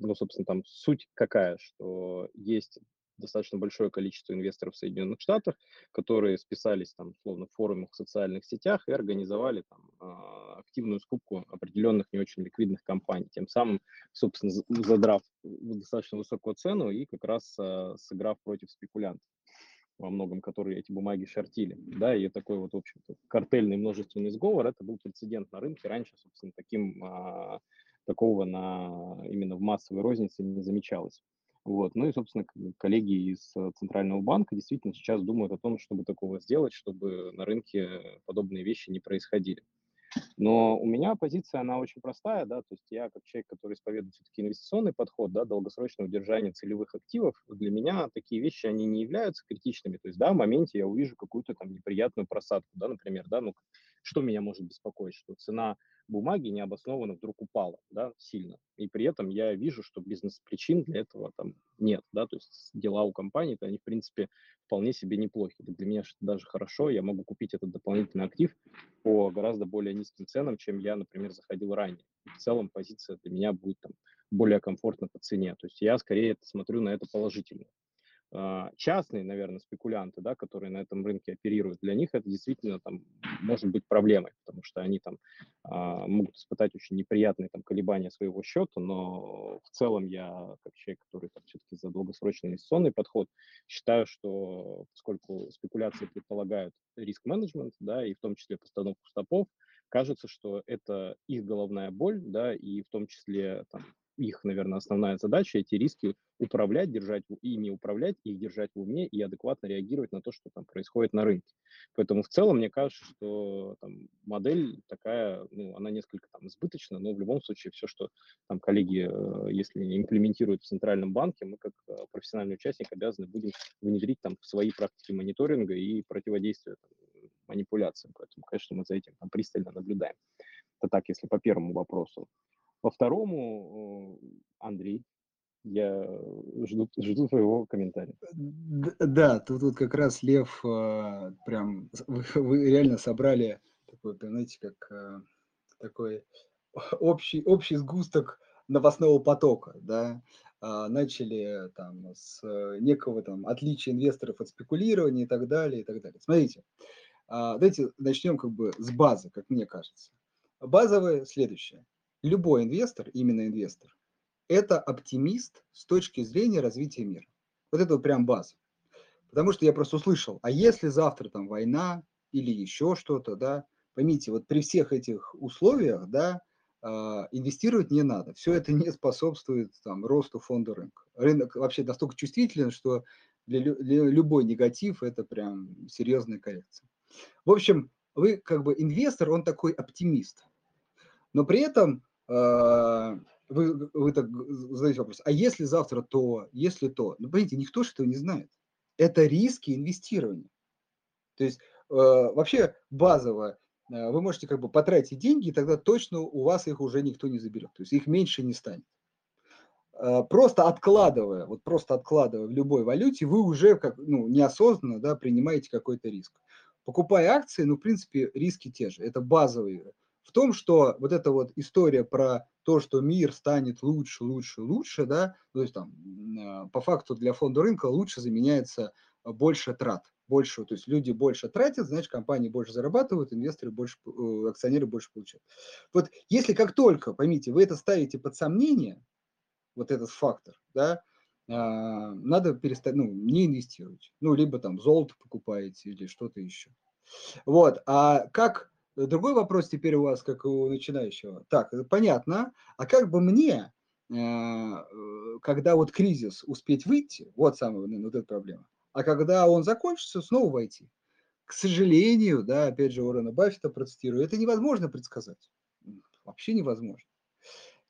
ну, собственно, там суть какая, что есть достаточно большое количество инвесторов в Соединенных Штатах, которые списались там, условно, в форумах в социальных сетях и организовали там а, активную скупку определенных не очень ликвидных компаний, тем самым, собственно, задрав достаточно высокую цену и как раз а, сыграв против спекулянтов во многом, которые эти бумаги шортили, да, и такой вот, в общем-то, картельный множественный сговор, это был прецедент на рынке, раньше, собственно, таким а, такого на, именно в массовой рознице не замечалось. Вот. Ну и, собственно, коллеги из э, Центрального банка действительно сейчас думают о том, чтобы такого сделать, чтобы на рынке подобные вещи не происходили. Но у меня позиция, она очень простая, да, то есть я как человек, который исповедует все-таки инвестиционный подход, да, долгосрочное удержание целевых активов, для меня такие вещи, они не являются критичными. То есть, да, в моменте я увижу какую-то там неприятную просадку, да, например, да, ну, что меня может беспокоить, что цена бумаги необоснованно вдруг упала, да, сильно. И при этом я вижу, что бизнес-причин для этого там нет, да, то есть дела у компании, то они, в принципе, вполне себе неплохи. Для меня даже хорошо, я могу купить этот дополнительный актив по гораздо более низким ценам, чем я, например, заходил ранее. И в целом позиция для меня будет там более комфортна по цене. То есть я скорее смотрю на это положительно. А, частные, наверное, спекулянты, да, которые на этом рынке оперируют, для них это действительно там может быть проблемой, потому что они там а, могут испытать очень неприятные там колебания своего счета, но в целом я, как человек, который там все-таки за долгосрочный инвестиционный подход, считаю, что поскольку спекуляции предполагают риск-менеджмент, да, и в том числе постановку стопов, кажется, что это их головная боль, да, и в том числе там, их, наверное, основная задача эти риски управлять, держать и не управлять, их держать в уме и адекватно реагировать на то, что там происходит на рынке. Поэтому в целом мне кажется, что там, модель такая, ну, она несколько там избыточна, но в любом случае все, что там коллеги, э, если имплементируют в Центральном банке, мы как э, профессиональный участник обязаны будем внедрить там в свои практики мониторинга и противодействия там, манипуляциям. Поэтому, конечно, мы за этим там пристально наблюдаем. Это так, если по первому вопросу. По второму, э, Андрей, я жду, жду твоего комментария. Да, тут, тут как раз Лев э, прям, вы, вы реально собрали такой, знаете, как э, такой общий, общий сгусток новостного потока, да, а, начали там с некого там отличия инвесторов от спекулирования и так далее, и так далее. Смотрите, а, давайте начнем как бы с базы, как мне кажется. Базовое следующее любой инвестор, именно инвестор, это оптимист с точки зрения развития мира. Вот это вот прям база. Потому что я просто услышал, а если завтра там война или еще что-то, да, поймите, вот при всех этих условиях, да, а, инвестировать не надо. Все это не способствует там, росту фонда рынка. Рынок вообще настолько чувствителен, что для, для любой негатив это прям серьезная коррекция. В общем, вы как бы инвестор, он такой оптимист. Но при этом вы, вы так задаете вопрос, а если завтра то, если то? Ну, понимаете, никто этого не знает. Это риски инвестирования. То есть э, вообще базово э, вы можете как бы потратить деньги, и тогда точно у вас их уже никто не заберет. То есть их меньше не станет. Э, просто откладывая, вот просто откладывая в любой валюте, вы уже как, ну, неосознанно да, принимаете какой-то риск. Покупая акции, ну, в принципе, риски те же. Это базовые в том, что вот эта вот история про то, что мир станет лучше, лучше, лучше, да, то есть там а, по факту для фонда рынка лучше заменяется больше трат, больше, то есть люди больше тратят, значит компании больше зарабатывают, инвесторы больше, э, акционеры больше получают. Вот если как только, поймите, вы это ставите под сомнение, вот этот фактор, да, а, надо перестать, ну, не инвестировать, ну, либо там золото покупаете или что-то еще. Вот, а как, другой вопрос теперь у вас, как у начинающего. Так, понятно, а как бы мне, э, когда вот кризис, успеть выйти, вот самая, вот эта проблема, а когда он закончится, снова войти? К сожалению, да, опять же, Уоррена Баффета процитирую, это невозможно предсказать. Вообще невозможно.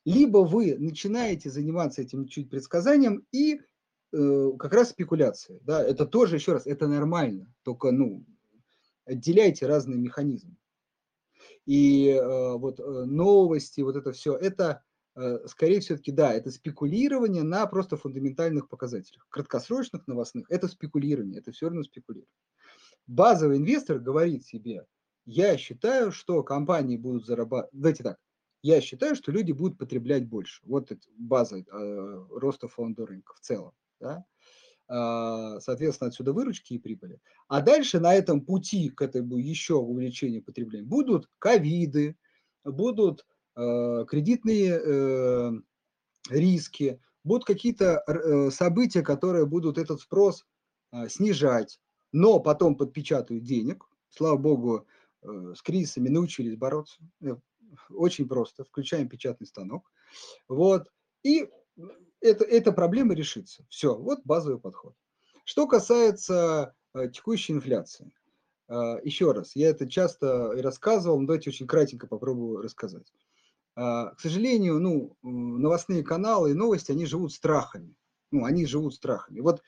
Либо вы начинаете заниматься этим чуть предсказанием и э, как раз спекуляция. Да, это тоже, еще раз, это нормально. Только, ну, отделяйте разные механизмы. И э, вот э, новости, вот это все, это э, скорее все-таки, да, это спекулирование на просто фундаментальных показателях. Краткосрочных, новостных, это спекулирование, это все равно спекулирование. Базовый инвестор говорит себе, я считаю, что компании будут зарабатывать, давайте так, я считаю, что люди будут потреблять больше. Вот база э, роста фонда рынка в целом. Да? Э, соответственно, отсюда выручки и прибыли. А дальше на этом пути к этому еще увеличению потребления будут ковиды, будут э, кредитные э, риски, будут какие-то э, события, которые будут этот спрос э, снижать, но потом подпечатают денег. Слава богу, э, с кризисами научились бороться. Очень просто. Включаем печатный станок. Вот. И это, эта проблема решится. Все, вот базовый подход. Что касается э, текущей инфляции. Э, еще раз, я это часто рассказывал, но давайте очень кратенько попробую рассказать. Э, к сожалению, ну, новостные каналы и новости, они живут страхами. Ну, они живут страхами. Вот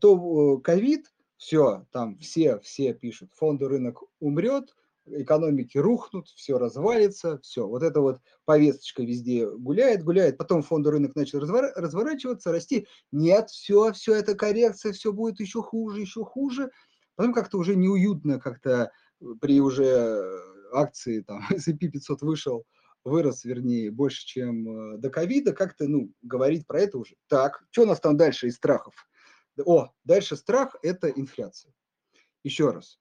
то ковид, все, там все, все пишут, фондовый рынок умрет, экономики рухнут, все развалится, все. Вот эта вот повесточка везде гуляет, гуляет. Потом фондовый рынок начал разворачиваться, расти. Нет, все, все это коррекция, все будет еще хуже, еще хуже. Потом как-то уже неуютно, как-то при уже акции, там, S&P 500 вышел, вырос, вернее, больше, чем э, до ковида, как-то, ну, говорить про это уже. Так, что у нас там дальше из страхов? О, дальше страх – это инфляция. Еще раз,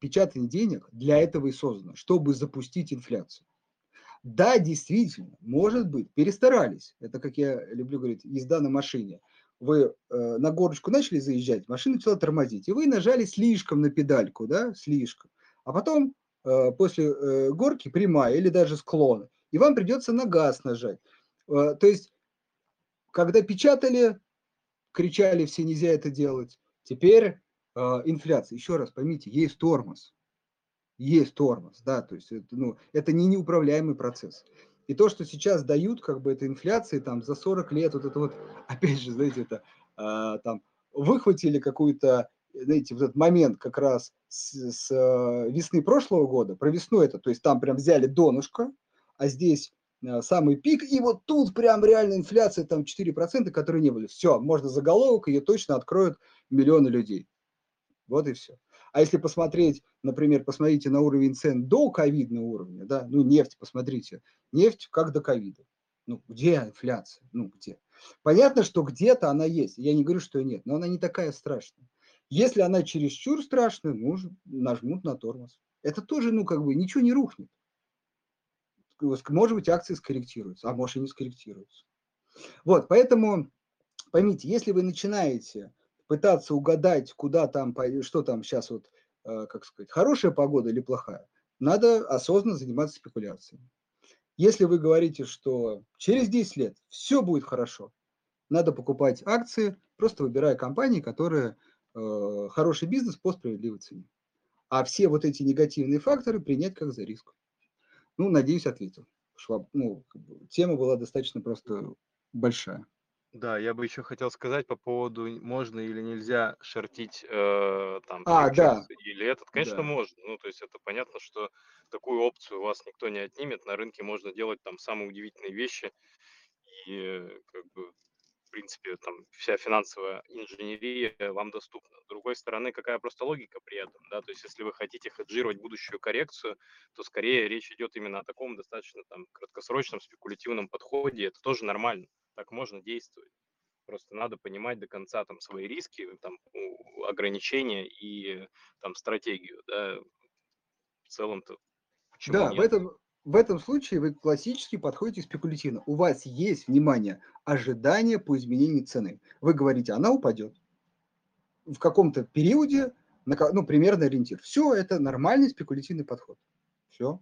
печатание денег для этого и создано, чтобы запустить инфляцию. Да, действительно, может быть, перестарались. Это, как я люблю говорить, езда на машине. Вы э, на горочку начали заезжать, машина начала тормозить, и вы нажали слишком на педальку, да, слишком. А потом э, после э, горки прямая или даже склона, и вам придется на газ нажать. Э, то есть, когда печатали, кричали все, нельзя это делать. Теперь а, инфляции. Еще раз поймите, есть тормоз. Есть тормоз, да, то есть это, ну, это не неуправляемый процесс. И то, что сейчас дают, как бы, это инфляции там за 40 лет, вот это вот, опять же, знаете, это а, там выхватили какую-то, знаете, вот этот момент как раз с, с а, весны прошлого года, про весну это, то есть там прям взяли донышко, а здесь а, самый пик, и вот тут прям реально инфляция, там 4%, которые не были. Все, можно заголовок, ее точно откроют миллионы людей. Вот и все. А если посмотреть, например, посмотрите на уровень цен до ковидного уровня, да, ну нефть, посмотрите, нефть как до ковида. Ну, где инфляция? Ну, где? Понятно, что где-то она есть. Я не говорю, что ее нет, но она не такая страшная. Если она чересчур страшная, ну, нажмут на тормоз. Это тоже, ну, как бы, ничего не рухнет. Может быть, акции скорректируются, а может и не скорректируются. Вот, поэтому поймите, если вы начинаете пытаться угадать, куда там, что там сейчас вот, э, как сказать, хорошая погода или плохая, надо осознанно заниматься спекуляциями. Если вы говорите, что через 10 лет все будет хорошо, надо покупать акции, просто выбирая компании, которые э, хороший бизнес по справедливой цене. А все вот эти негативные факторы принять как за риск. Ну, надеюсь, ответил. Шваб, ну, тема была достаточно просто большая. Да, я бы еще хотел сказать по поводу, можно или нельзя шортить э, там А, да, или этот. Конечно, да. можно. Ну, то есть это понятно, что такую опцию у вас никто не отнимет. На рынке можно делать там самые удивительные вещи. И как бы, в принципе, там вся финансовая инженерия вам доступна. С другой стороны, какая просто логика при этом, да? То есть если вы хотите хеджировать будущую коррекцию, то скорее речь идет именно о таком достаточно там краткосрочном спекулятивном подходе. Это тоже нормально так можно действовать. Просто надо понимать до конца там свои риски, там ограничения и там стратегию, да. В целом-то. Да, нет? в этом в этом случае вы классически подходите спекулятивно. У вас есть, внимание, ожидание по изменению цены. Вы говорите, она упадет. В каком-то периоде ну, примерный ориентир. Все это нормальный спекулятивный подход. Все.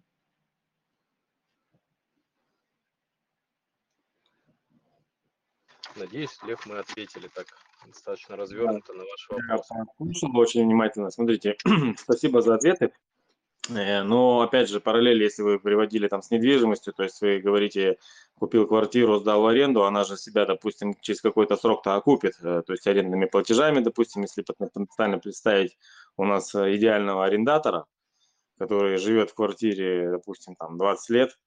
Надеюсь, Лев, мы ответили так достаточно развернуто на ваш вопрос. Я очень внимательно. Смотрите, спасибо за ответы. Э, но, опять же, параллель, если вы приводили там с недвижимостью, то есть вы говорите, купил квартиру, сдал в аренду, она же себя, допустим, через какой-то срок-то окупит, э, то есть арендными платежами, допустим, если потенциально представить у нас э, идеального арендатора, который живет в квартире, допустим, там 20 лет,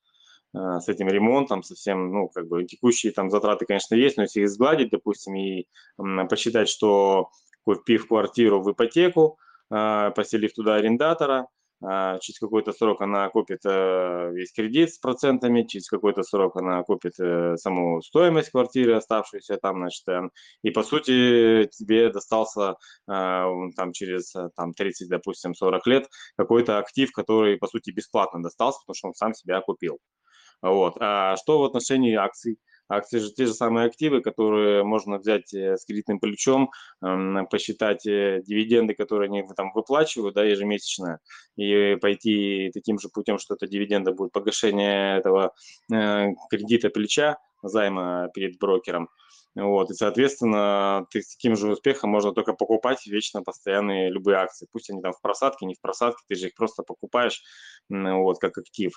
с этим ремонтом, совсем, ну, как бы текущие там затраты, конечно, есть, но если их сгладить, допустим, и посчитать, что купив квартиру в ипотеку, поселив туда арендатора, а, через какой-то срок она купит э, весь кредит с процентами, через какой-то срок она купит э, саму стоимость квартиры, оставшуюся там, значит, э, и по сути тебе достался там через там 30, допустим, 40 лет какой-то актив, который по сути бесплатно достался, потому что он сам себя купил. Вот. А что в отношении акций? Акции же те же самые активы, которые можно взять э, с кредитным плечом, посчитать э, дивиденды, которые они там выплачивают да, ежемесячно, и пойти таким же путем, что это дивиденды будет погашение этого э, кредита плеча, займа перед брокером. Вот, и, соответственно, ты с таким же успехом можно только покупать вечно постоянные любые акции. Пусть они там в просадке, не в просадке, ты же их просто покупаешь, вот, как актив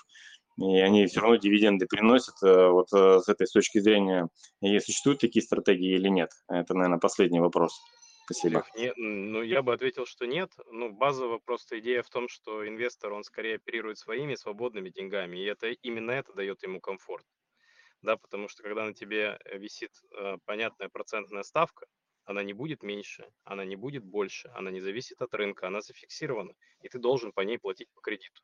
и они все равно дивиденды приносят. Э, вот э, с этой точки зрения, и существуют такие стратегии или нет? Это, наверное, последний вопрос. Василий. Нет, ну, я бы ответил, что нет. Ну, базово просто идея в том, что инвестор, он скорее оперирует своими свободными деньгами, и это именно это дает ему комфорт. Да, потому что когда на тебе э, висит э, понятная процентная ставка, она не будет меньше, она не будет больше, она не зависит от рынка, она зафиксирована, и ты должен по ней платить по кредиту.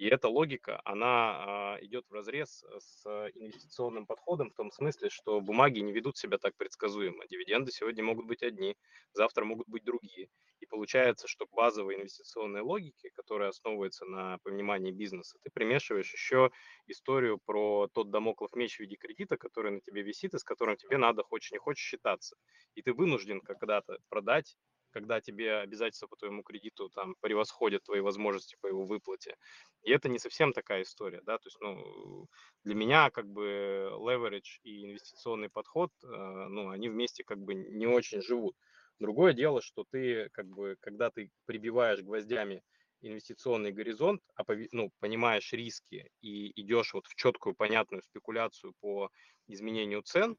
И эта логика, она а, идет в разрез с инвестиционным подходом в том смысле, что бумаги не ведут себя так предсказуемо. Дивиденды сегодня могут быть одни, завтра могут быть другие. И получается, что к базовой инвестиционной логике, которая основывается на понимании бизнеса, ты примешиваешь еще историю про тот домоклов меч в виде кредита, который на тебе висит и с которым тебе надо, хочешь не хочешь, считаться. И ты вынужден когда-то продать когда тебе обязательства по твоему кредиту там превосходят твои возможности по его выплате. И это не совсем такая история, да, то есть, ну, для меня как бы leverage и инвестиционный подход, э, ну, они вместе как бы не очень живут. Другое дело, что ты как бы, когда ты прибиваешь гвоздями инвестиционный горизонт, а ну, понимаешь риски и идешь вот в четкую, понятную спекуляцию по изменению цен,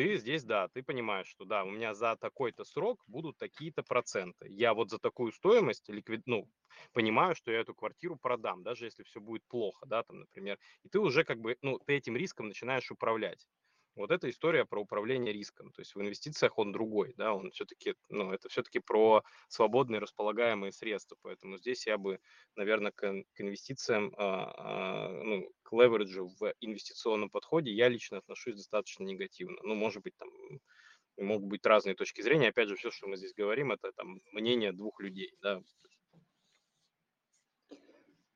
ты здесь, да, ты понимаешь, что да, у меня за такой-то срок будут такие-то проценты. Я вот за такую стоимость ликвид, ну, понимаю, что я эту квартиру продам, даже если все будет плохо, да, там, например. И ты уже как бы, ну, ты этим риском начинаешь управлять. Вот эта история про управление риском. То есть в инвестициях он другой, да, он все-таки, ну, это все-таки про свободные располагаемые средства. Поэтому здесь я бы, наверное, к, к инвестициям, а, а, ну, к левериджу в инвестиционном подходе я лично отношусь достаточно негативно. Ну, может быть, там могут быть разные точки зрения. Опять же, все, что мы здесь говорим, это там мнение двух людей, да.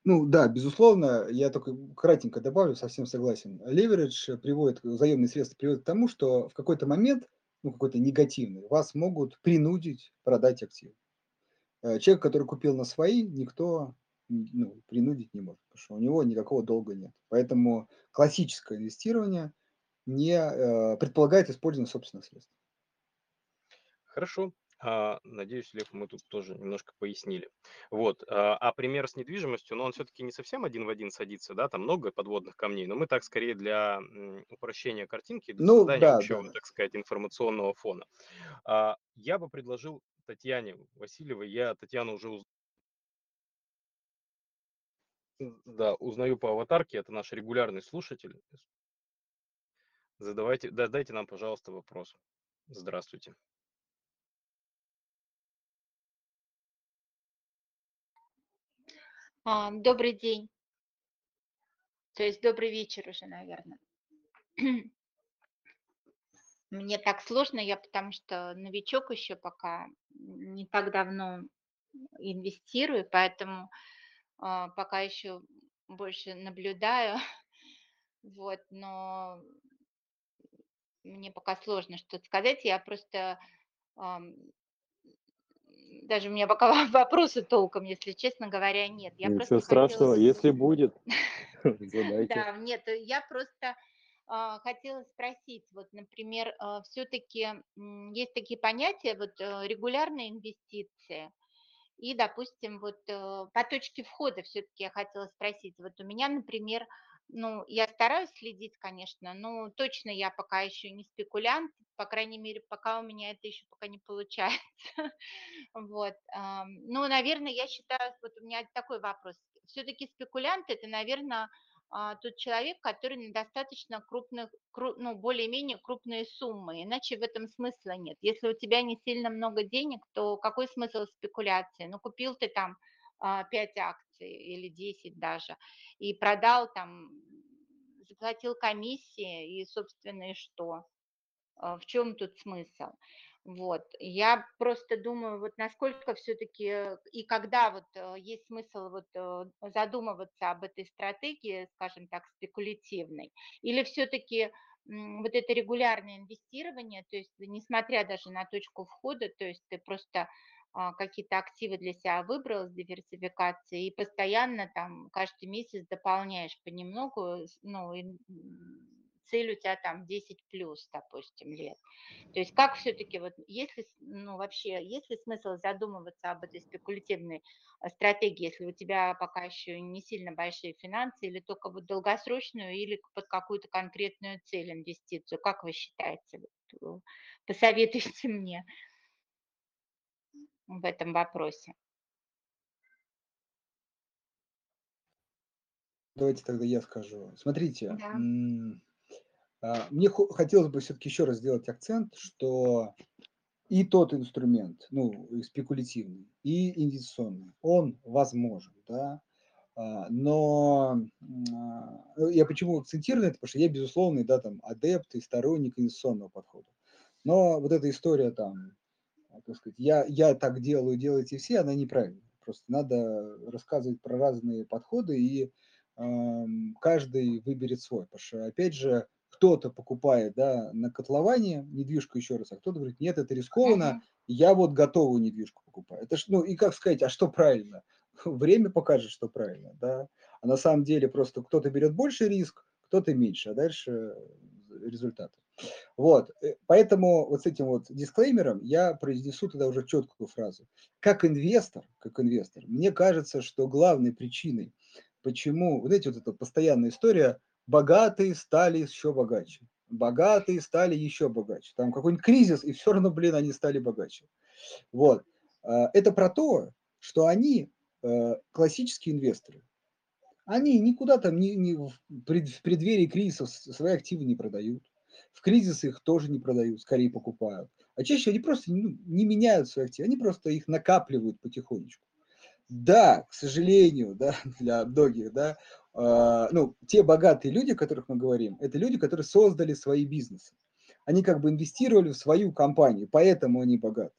Ну да, безусловно, я только кратенько добавлю, совсем согласен. Леверидж приводит, заемные средства приводят к тому, что в какой-то момент, ну какой-то негативный, вас могут принудить продать актив. Э, человек, который купил на свои, никто ну, принудить не может, потому что у него никакого долга нет. Поэтому классическое инвестирование не э, предполагает использование собственных средств. Хорошо. А, надеюсь, Лев, мы тут тоже немножко пояснили. Вот. А, а пример с недвижимостью, но ну, он все-таки не совсем один в один садится, да, там много подводных камней, но мы так скорее для упрощения картинки, для ну, создания да, общего, да. так сказать, информационного фона. А, я бы предложил Татьяне Васильевой, я Татьяну уже узнал. Да, узнаю по аватарке, это наш регулярный слушатель. Задавайте, да, дайте нам, пожалуйста, вопрос. Здравствуйте. Добрый день. То есть добрый вечер уже, наверное. Мне так сложно, я потому что новичок еще пока не так давно инвестирую, поэтому а, пока еще больше наблюдаю. Вот, но мне пока сложно что-то сказать. Я просто даже у меня пока вопроса толком, если честно говоря, нет. Я Ничего страшного, хотела... если будет. Да, нет, я просто а, хотела спросить, вот, например, а, все-таки есть такие понятия, вот э, регулярные инвестиции и, допустим, вот э, по точке входа все-таки я хотела спросить, вот у меня, например, ну, я стараюсь следить, конечно, но точно я пока еще не спекулянт, по крайней мере, пока у меня это еще пока не получается. Вот. Ну, наверное, я считаю, вот у меня такой вопрос. Все-таки спекулянт – это, наверное, а, тот человек, который на достаточно крупных, ну, более-менее крупные суммы, иначе в этом смысла нет. Если у тебя не сильно много денег, то какой смысл спекуляции? Ну, купил ты там 5 а, акций или 10 даже, и продал там, заплатил комиссии, и, собственно, и что? А, в чем тут смысл? Вот. Я просто думаю, вот насколько все-таки и когда вот э, есть смысл вот э, задумываться об этой стратегии, скажем так, спекулятивной, или все-таки вот это регулярное инвестирование, то есть несмотря даже на точку входа, то есть ты просто а, какие-то активы для себя выбрал с диверсификацией и постоянно там каждый месяц дополняешь понемногу, ну, цель у тебя там 10 плюс, допустим, лет. То есть как все-таки, вот если, ну вообще, есть ли смысл задумываться об этой спекулятивной э, стратегии, если у тебя пока еще не сильно большие финансы, или только вот долгосрочную, или под какую-то конкретную цель инвестицию? Как вы считаете? Э, посоветуйте мне в этом вопросе. Давайте тогда я скажу. Смотрите, да. А, мне хотелось бы все-таки еще раз сделать акцент, что и тот инструмент, ну, спекулятивный, и инвестиционный, он возможен, да, а, но а, я почему акцентирую это, потому что я безусловный, да, там, адепт и сторонник инвестиционного подхода. Но вот эта история там, так сказать, я, я так делаю, делайте все, она неправильная. Просто надо рассказывать про разные подходы, и э, каждый выберет свой. Потому что, опять же, кто-то покупает да, на котловане недвижку еще раз, а кто-то говорит, нет, это рискованно, я вот готовую недвижку покупаю. Это ж, ну и как сказать, а что правильно? Время покажет, что правильно, да. А на самом деле просто кто-то берет больше риск, кто-то меньше, а дальше результаты. Вот, э, поэтому вот с этим вот дисклеймером я произнесу тогда уже четкую фразу. Как инвестор, как инвестор, мне кажется, что главной причиной, почему, вот эти вот эта постоянная история, богатые стали еще богаче. Богатые стали еще богаче. Там какой-нибудь кризис, и все равно, блин, они стали богаче. Вот. А, это про то, что они э, классические инвесторы. Они никуда там не, не в преддверии кризисов свои активы не продают. В кризисы их тоже не продают, скорее покупают. А чаще они просто ну, не меняют свои активы, они просто их накапливают потихонечку. Да, к сожалению, да, для многих, да, ну, те богатые люди, о которых мы говорим, это люди, которые создали свои бизнесы. Они как бы инвестировали в свою компанию, поэтому они богаты.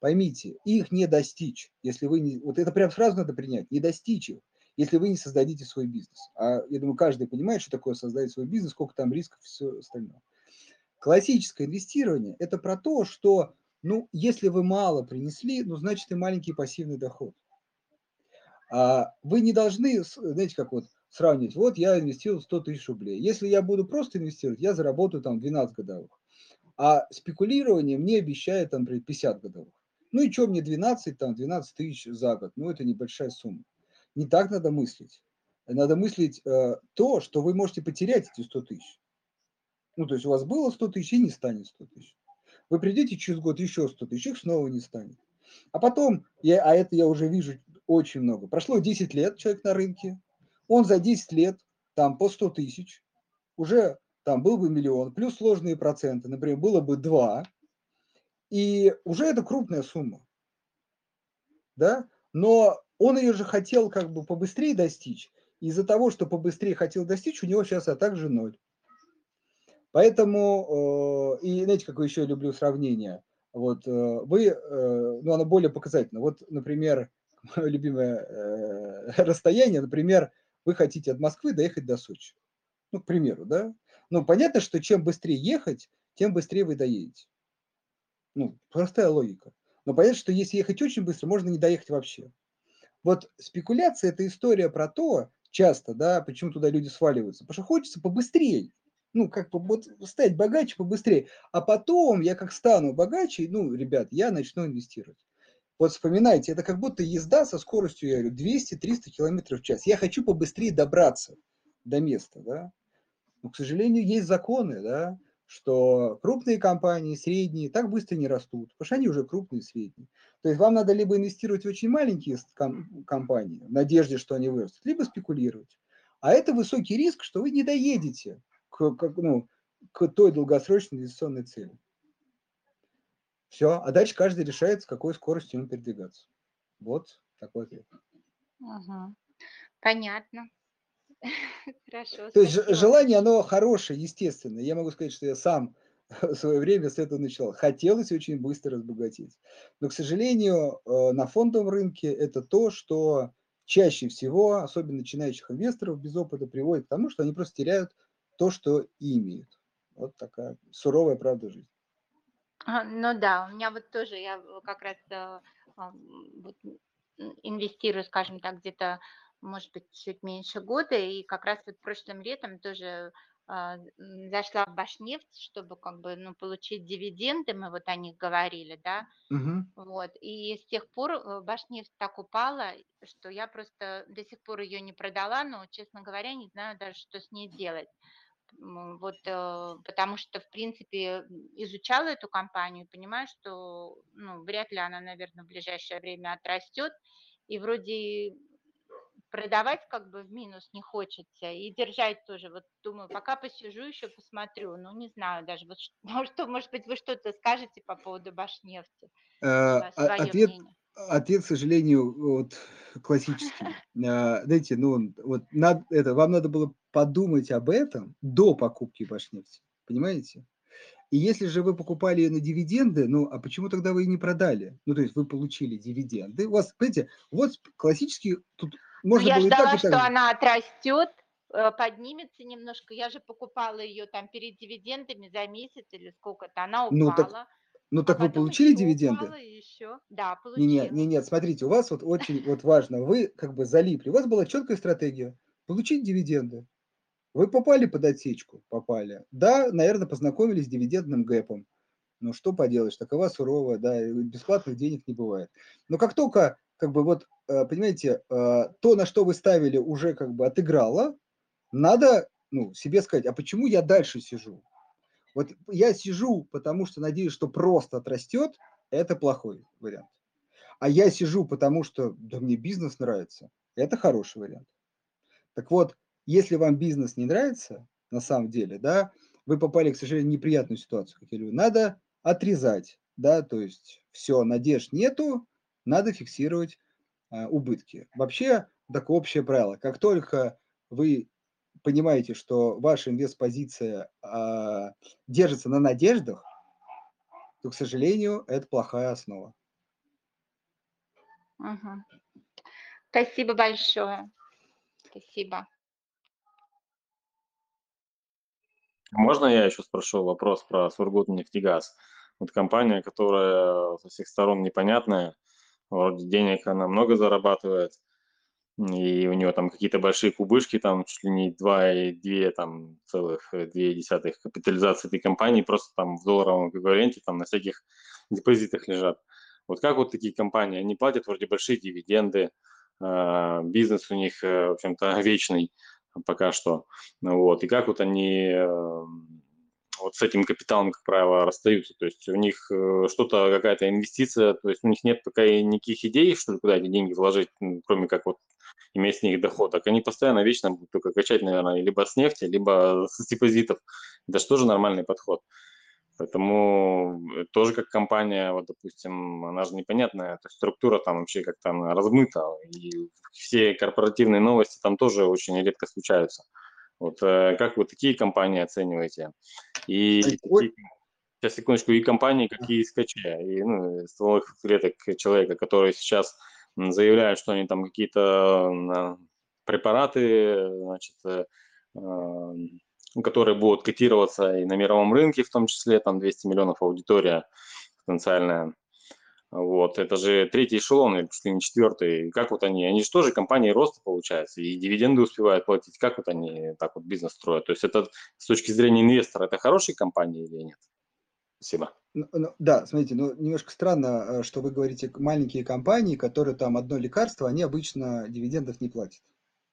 Поймите, их не достичь, если вы не... Вот это прям сразу надо принять, не достичь их, если вы не создадите свой бизнес. А я думаю, каждый понимает, что такое создать свой бизнес, сколько там рисков и все остальное. Классическое инвестирование – это про то, что, ну, если вы мало принесли, ну, значит, и маленький пассивный доход. А вы не должны, знаете, как вот сравнить, вот я инвестировал 100 тысяч рублей. Если я буду просто инвестировать, я заработаю там 12 годовых. А спекулирование мне обещает там 50 годовых. Ну и что мне 12, там 12 тысяч за год? Ну это небольшая сумма. Не так надо мыслить. Надо мыслить э, то, что вы можете потерять эти 100 тысяч. Ну то есть у вас было 100 тысяч и не станет 100 тысяч. Вы придете через год еще 100 тысяч, их снова не станет. А потом, я, а это я уже вижу очень много. Прошло 10 лет человек на рынке, он за 10 лет, там по 100 тысяч, уже там был бы миллион, плюс сложные проценты, например, было бы 2, и уже это крупная сумма. Да? Но он ее же хотел как бы побыстрее достичь. Из-за того, что побыстрее хотел достичь, у него сейчас а также ноль. Поэтому, э, и знаете, какое еще люблю сравнение? Вот э, вы, э, ну, оно более показательно. Вот, например, мое любимое расстояние, например, вы хотите от Москвы доехать до Сочи. Ну, к примеру, да? Ну, понятно, что чем быстрее ехать, тем быстрее вы доедете. Ну, простая логика. Но понятно, что если ехать очень быстро, можно не доехать вообще. Вот спекуляция – это история про то, часто, да, почему туда люди сваливаются, потому что хочется побыстрее, ну, как бы вот стать богаче побыстрее, а потом я как стану богаче, ну, ребят, я начну инвестировать. Вот вспоминайте, это как будто езда со скоростью, я говорю, 200-300 км в час. Я хочу побыстрее добраться до места, да. Но, к сожалению, есть законы, да, что крупные компании, средние, так быстро не растут, потому что они уже крупные средние. То есть вам надо либо инвестировать в очень маленькие компании, в надежде, что они вырастут, либо спекулировать. А это высокий риск, что вы не доедете к, к, ну, к той долгосрочной инвестиционной цели. Все, а дальше каждый решает, с какой скоростью ему передвигаться. Вот такой ответ. Угу. Понятно. Хорошо. То есть желание, оно хорошее, естественно. Я могу сказать, что я сам в свое время с этого начал. Хотелось очень быстро разбогатеть. Но, к сожалению, э, на фондовом рынке это то, что чаще всего, особенно начинающих инвесторов без опыта, приводит к тому, что они просто теряют то, что имеют. Вот такая суровая правда жизни. Ну да, у меня вот тоже, я как раз э, вот, инвестирую, скажем так, где-то, может быть, чуть меньше года, и как раз вот прошлым летом тоже а, зашла в Башнефть, чтобы как бы, ну, получить дивиденды, мы вот о них говорили, да, угу. вот, и с тех пор э, Башнефть так упала, что я просто до сих пор ее не продала, но, честно говоря, не знаю даже, что с ней делать. Вот, э, потому что, в принципе, изучала эту компанию, понимаю, что, ну, вряд ли она, наверное, в ближайшее время отрастет, и вроде продавать как бы в минус не хочется и держать тоже. Вот думаю, пока посижу еще посмотрю. Ну, не знаю даже, вот что, может быть, вы что-то скажете по поводу Башнефти? А, ответ, ответ, к сожалению, вот классический. А, знаете, ну, вот надо, это, вам надо было подумать об этом до покупки Башнефти. Понимаете? И если же вы покупали ее на дивиденды, ну, а почему тогда вы ее не продали? Ну, то есть вы получили дивиденды. У вас, понимаете, вот классический, тут можно я ждала, так, что так. она отрастет, э, поднимется немножко. Я же покупала ее там перед дивидендами за месяц или сколько-то. Она упала. Ну так, ну, так вы получили дивиденды? Еще. Да, получила. Нет, нет, нет, смотрите, у вас вот очень вот важно, вы как бы залипли. У вас была четкая стратегия получить дивиденды. Вы попали под отсечку? Попали. Да, наверное, познакомились с дивидендным гэпом. Ну, что поделаешь, такова суровая, да, бесплатных денег не бывает. Но как только как бы вот, э, понимаете, э, то, на что вы ставили, уже как бы отыграло, надо ну, себе сказать, а почему я дальше сижу? Вот я сижу, потому что надеюсь, что просто отрастет, это плохой вариант. А я сижу, потому что да, мне бизнес нравится, это хороший вариант. Так вот, если вам бизнес не нравится, на самом деле, да, вы попали, к сожалению, в неприятную ситуацию, как я говорю, надо отрезать, да, то есть все, надежд нету, надо фиксировать а, убытки. Вообще, такое общее правило, как только вы понимаете, что ваша инвест-позиция а, держится на надеждах, то, к сожалению, это плохая основа. Угу. Спасибо большое. Спасибо. Можно я еще спрошу вопрос про Сургутнефтегаз? Вот компания, которая со всех сторон непонятная, вроде денег она много зарабатывает, и у нее там какие-то большие кубышки, там чуть ли не 2,2 там целых 2 десятых капитализации этой компании просто там в долларовом эквиваленте там на всяких депозитах лежат. Вот как вот такие компании, они платят вроде большие дивиденды, а, бизнес у них, э, в общем-то, вечный пока что. Вот. И как вот они эм, вот с этим капиталом, как правило, расстаются. То есть у них э, что-то, какая-то инвестиция, то есть у них нет пока никаких идей, что ли, куда эти деньги вложить, кроме как вот иметь с них доход. Так они постоянно, вечно будут только качать, наверное, либо с нефти, либо с депозитов. Это же тоже нормальный подход. Поэтому тоже как компания, вот, допустим, она же непонятная, то есть структура там вообще как-то размыта, и все корпоративные новости там тоже очень редко случаются. Вот э, как вы такие компании оцениваете? И сейчас секундочку, и компании, какие скачи, и ну, стволовых клеток человека, которые сейчас заявляют, что они там какие-то препараты, значит, э, которые будут котироваться и на мировом рынке, в том числе, там 200 миллионов аудитория потенциальная. Вот, это же третий эшелон, или если не четвертый. Как вот они, они же тоже компании роста, получается, и дивиденды успевают платить. Как вот они так вот бизнес строят? То есть это с точки зрения инвестора, это хорошие компании или нет? Спасибо. Ну, ну, да, смотрите, ну немножко странно, э, что вы говорите маленькие компании, которые там одно лекарство, они обычно дивидендов не платят.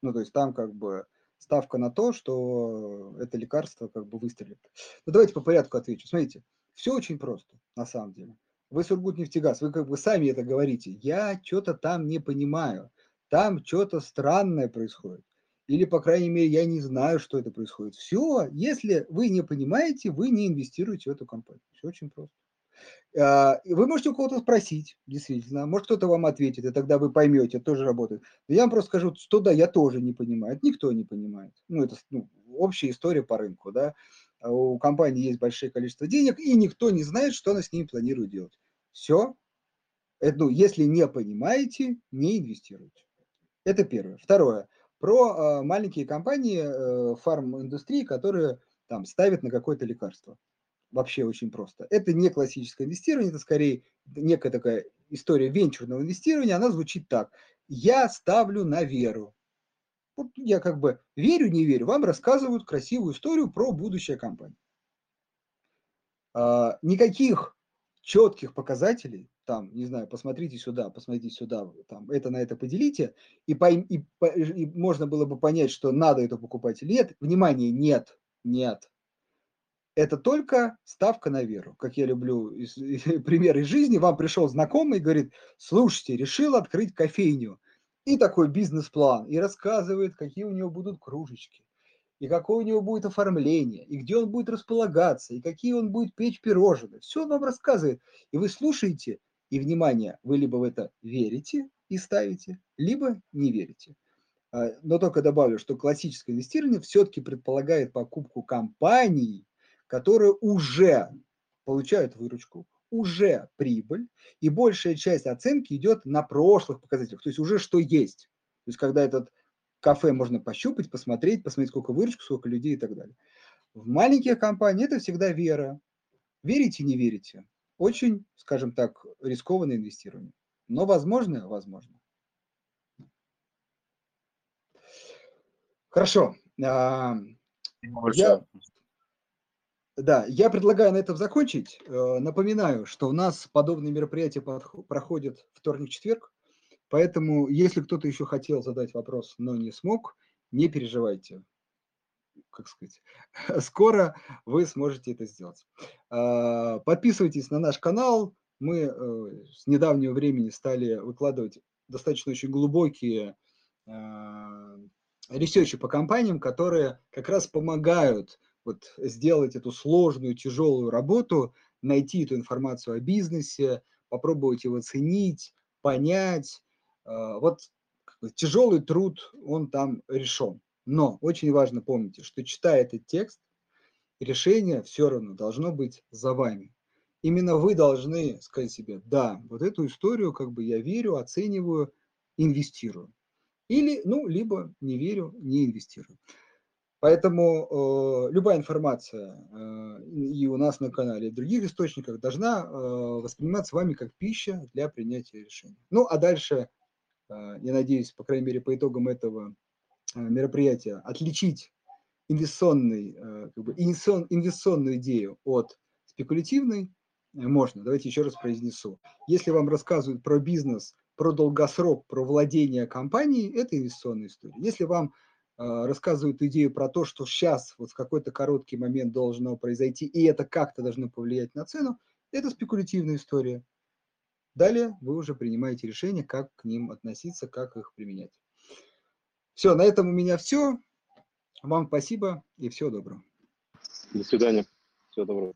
Ну, то есть там как бы ставка на то, что это лекарство как бы выстрелит. Ну, давайте по порядку отвечу. Смотрите, все очень просто, на самом деле. Вы Сургутнефтегаз, вы как бы сами это говорите. Я что-то там не понимаю. Там что-то странное происходит. Или, по крайней мере, я не знаю, что это происходит. Все, если вы не понимаете, вы не инвестируете в эту компанию. Все очень просто. А, вы можете у кого-то спросить, действительно, может кто-то вам ответит, и тогда вы поймете, тоже работает. Но я вам просто скажу, что да, я тоже не понимаю, это никто не понимает. Ну, это ну, общая история по рынку, да. А у компании есть большое количество денег, и никто не знает, что она с ними планирует делать. Все. Это, ну, если не понимаете, не инвестируйте. Это первое. Второе. Про э, маленькие компании э, фарм-индустрии, которые там ставят на какое-то лекарство вообще очень просто. Это не классическое инвестирование, это скорее некая такая история венчурного инвестирования. Она звучит так. Я ставлю на веру. Вот я как бы верю, не верю. Вам рассказывают красивую историю про будущее компании. А, никаких четких показателей, там, не знаю, посмотрите сюда, посмотрите сюда, там, это на это поделите, и, по, и, и можно было бы понять, что надо это покупать или нет. Внимание, нет, нет это только ставка на веру. Как я люблю из, из, пример из жизни, вам пришел знакомый и говорит, слушайте, решил открыть кофейню. И такой бизнес-план, и рассказывает, какие у него будут кружечки, и какое у него будет оформление, и где он будет располагаться, и какие он будет печь пирожные. Все он вам рассказывает. И вы слушаете, и, внимание, вы либо в это верите и ставите, либо не верите. А, но только добавлю, что классическое инвестирование все-таки предполагает покупку компаний, которые уже получают выручку, уже прибыль, и большая часть оценки идет на прошлых показателях, то есть уже что есть. То есть когда этот кафе можно пощупать, посмотреть, посмотреть, сколько выручки, сколько людей и так далее. В маленьких компаниях это всегда вера. Верите, не верите. Очень, скажем так, рискованное инвестирование. Но возможно, возможно. Хорошо. Я, да, я предлагаю на этом закончить. Э, напоминаю, что у нас подобные мероприятия проходят вторник-четверг, поэтому если кто-то еще хотел задать вопрос, но не смог, не переживайте. Как сказать, скоро вы сможете это сделать. А, подписывайтесь на наш канал. Мы э, с недавнего времени стали выкладывать достаточно очень глубокие а, ресерчи по компаниям, которые как раз помогают вот сделать эту сложную, тяжелую работу, найти эту информацию о бизнесе, попробовать его ценить, понять. А, вот тяжелый труд, он там решен. Но очень важно помните, что читая этот текст, решение все равно должно быть за вами. Именно вы должны сказать себе, да, вот эту историю как бы я верю, оцениваю, инвестирую. Или, ну, либо не верю, не инвестирую. Поэтому э, любая информация э, и у нас на канале, и в других источниках должна э, восприниматься вами как пища для принятия решений. Ну, а дальше, э, я надеюсь, по крайней мере, по итогам этого мероприятия, отличить инвестиционный, э, как бы инвестицион, инвестиционную идею от спекулятивной э, можно. Давайте еще раз произнесу. Если вам рассказывают про бизнес, про долгосрок, про владение компанией, это инвестиционная история. Если вам рассказывают идею про то, что сейчас вот в какой-то короткий момент должно произойти, и это как-то должно повлиять на цену, это спекулятивная история. Далее вы уже принимаете решение, как к ним относиться, как их применять. Все, на этом у меня все. Вам спасибо и всего доброго. До свидания. Всего доброго.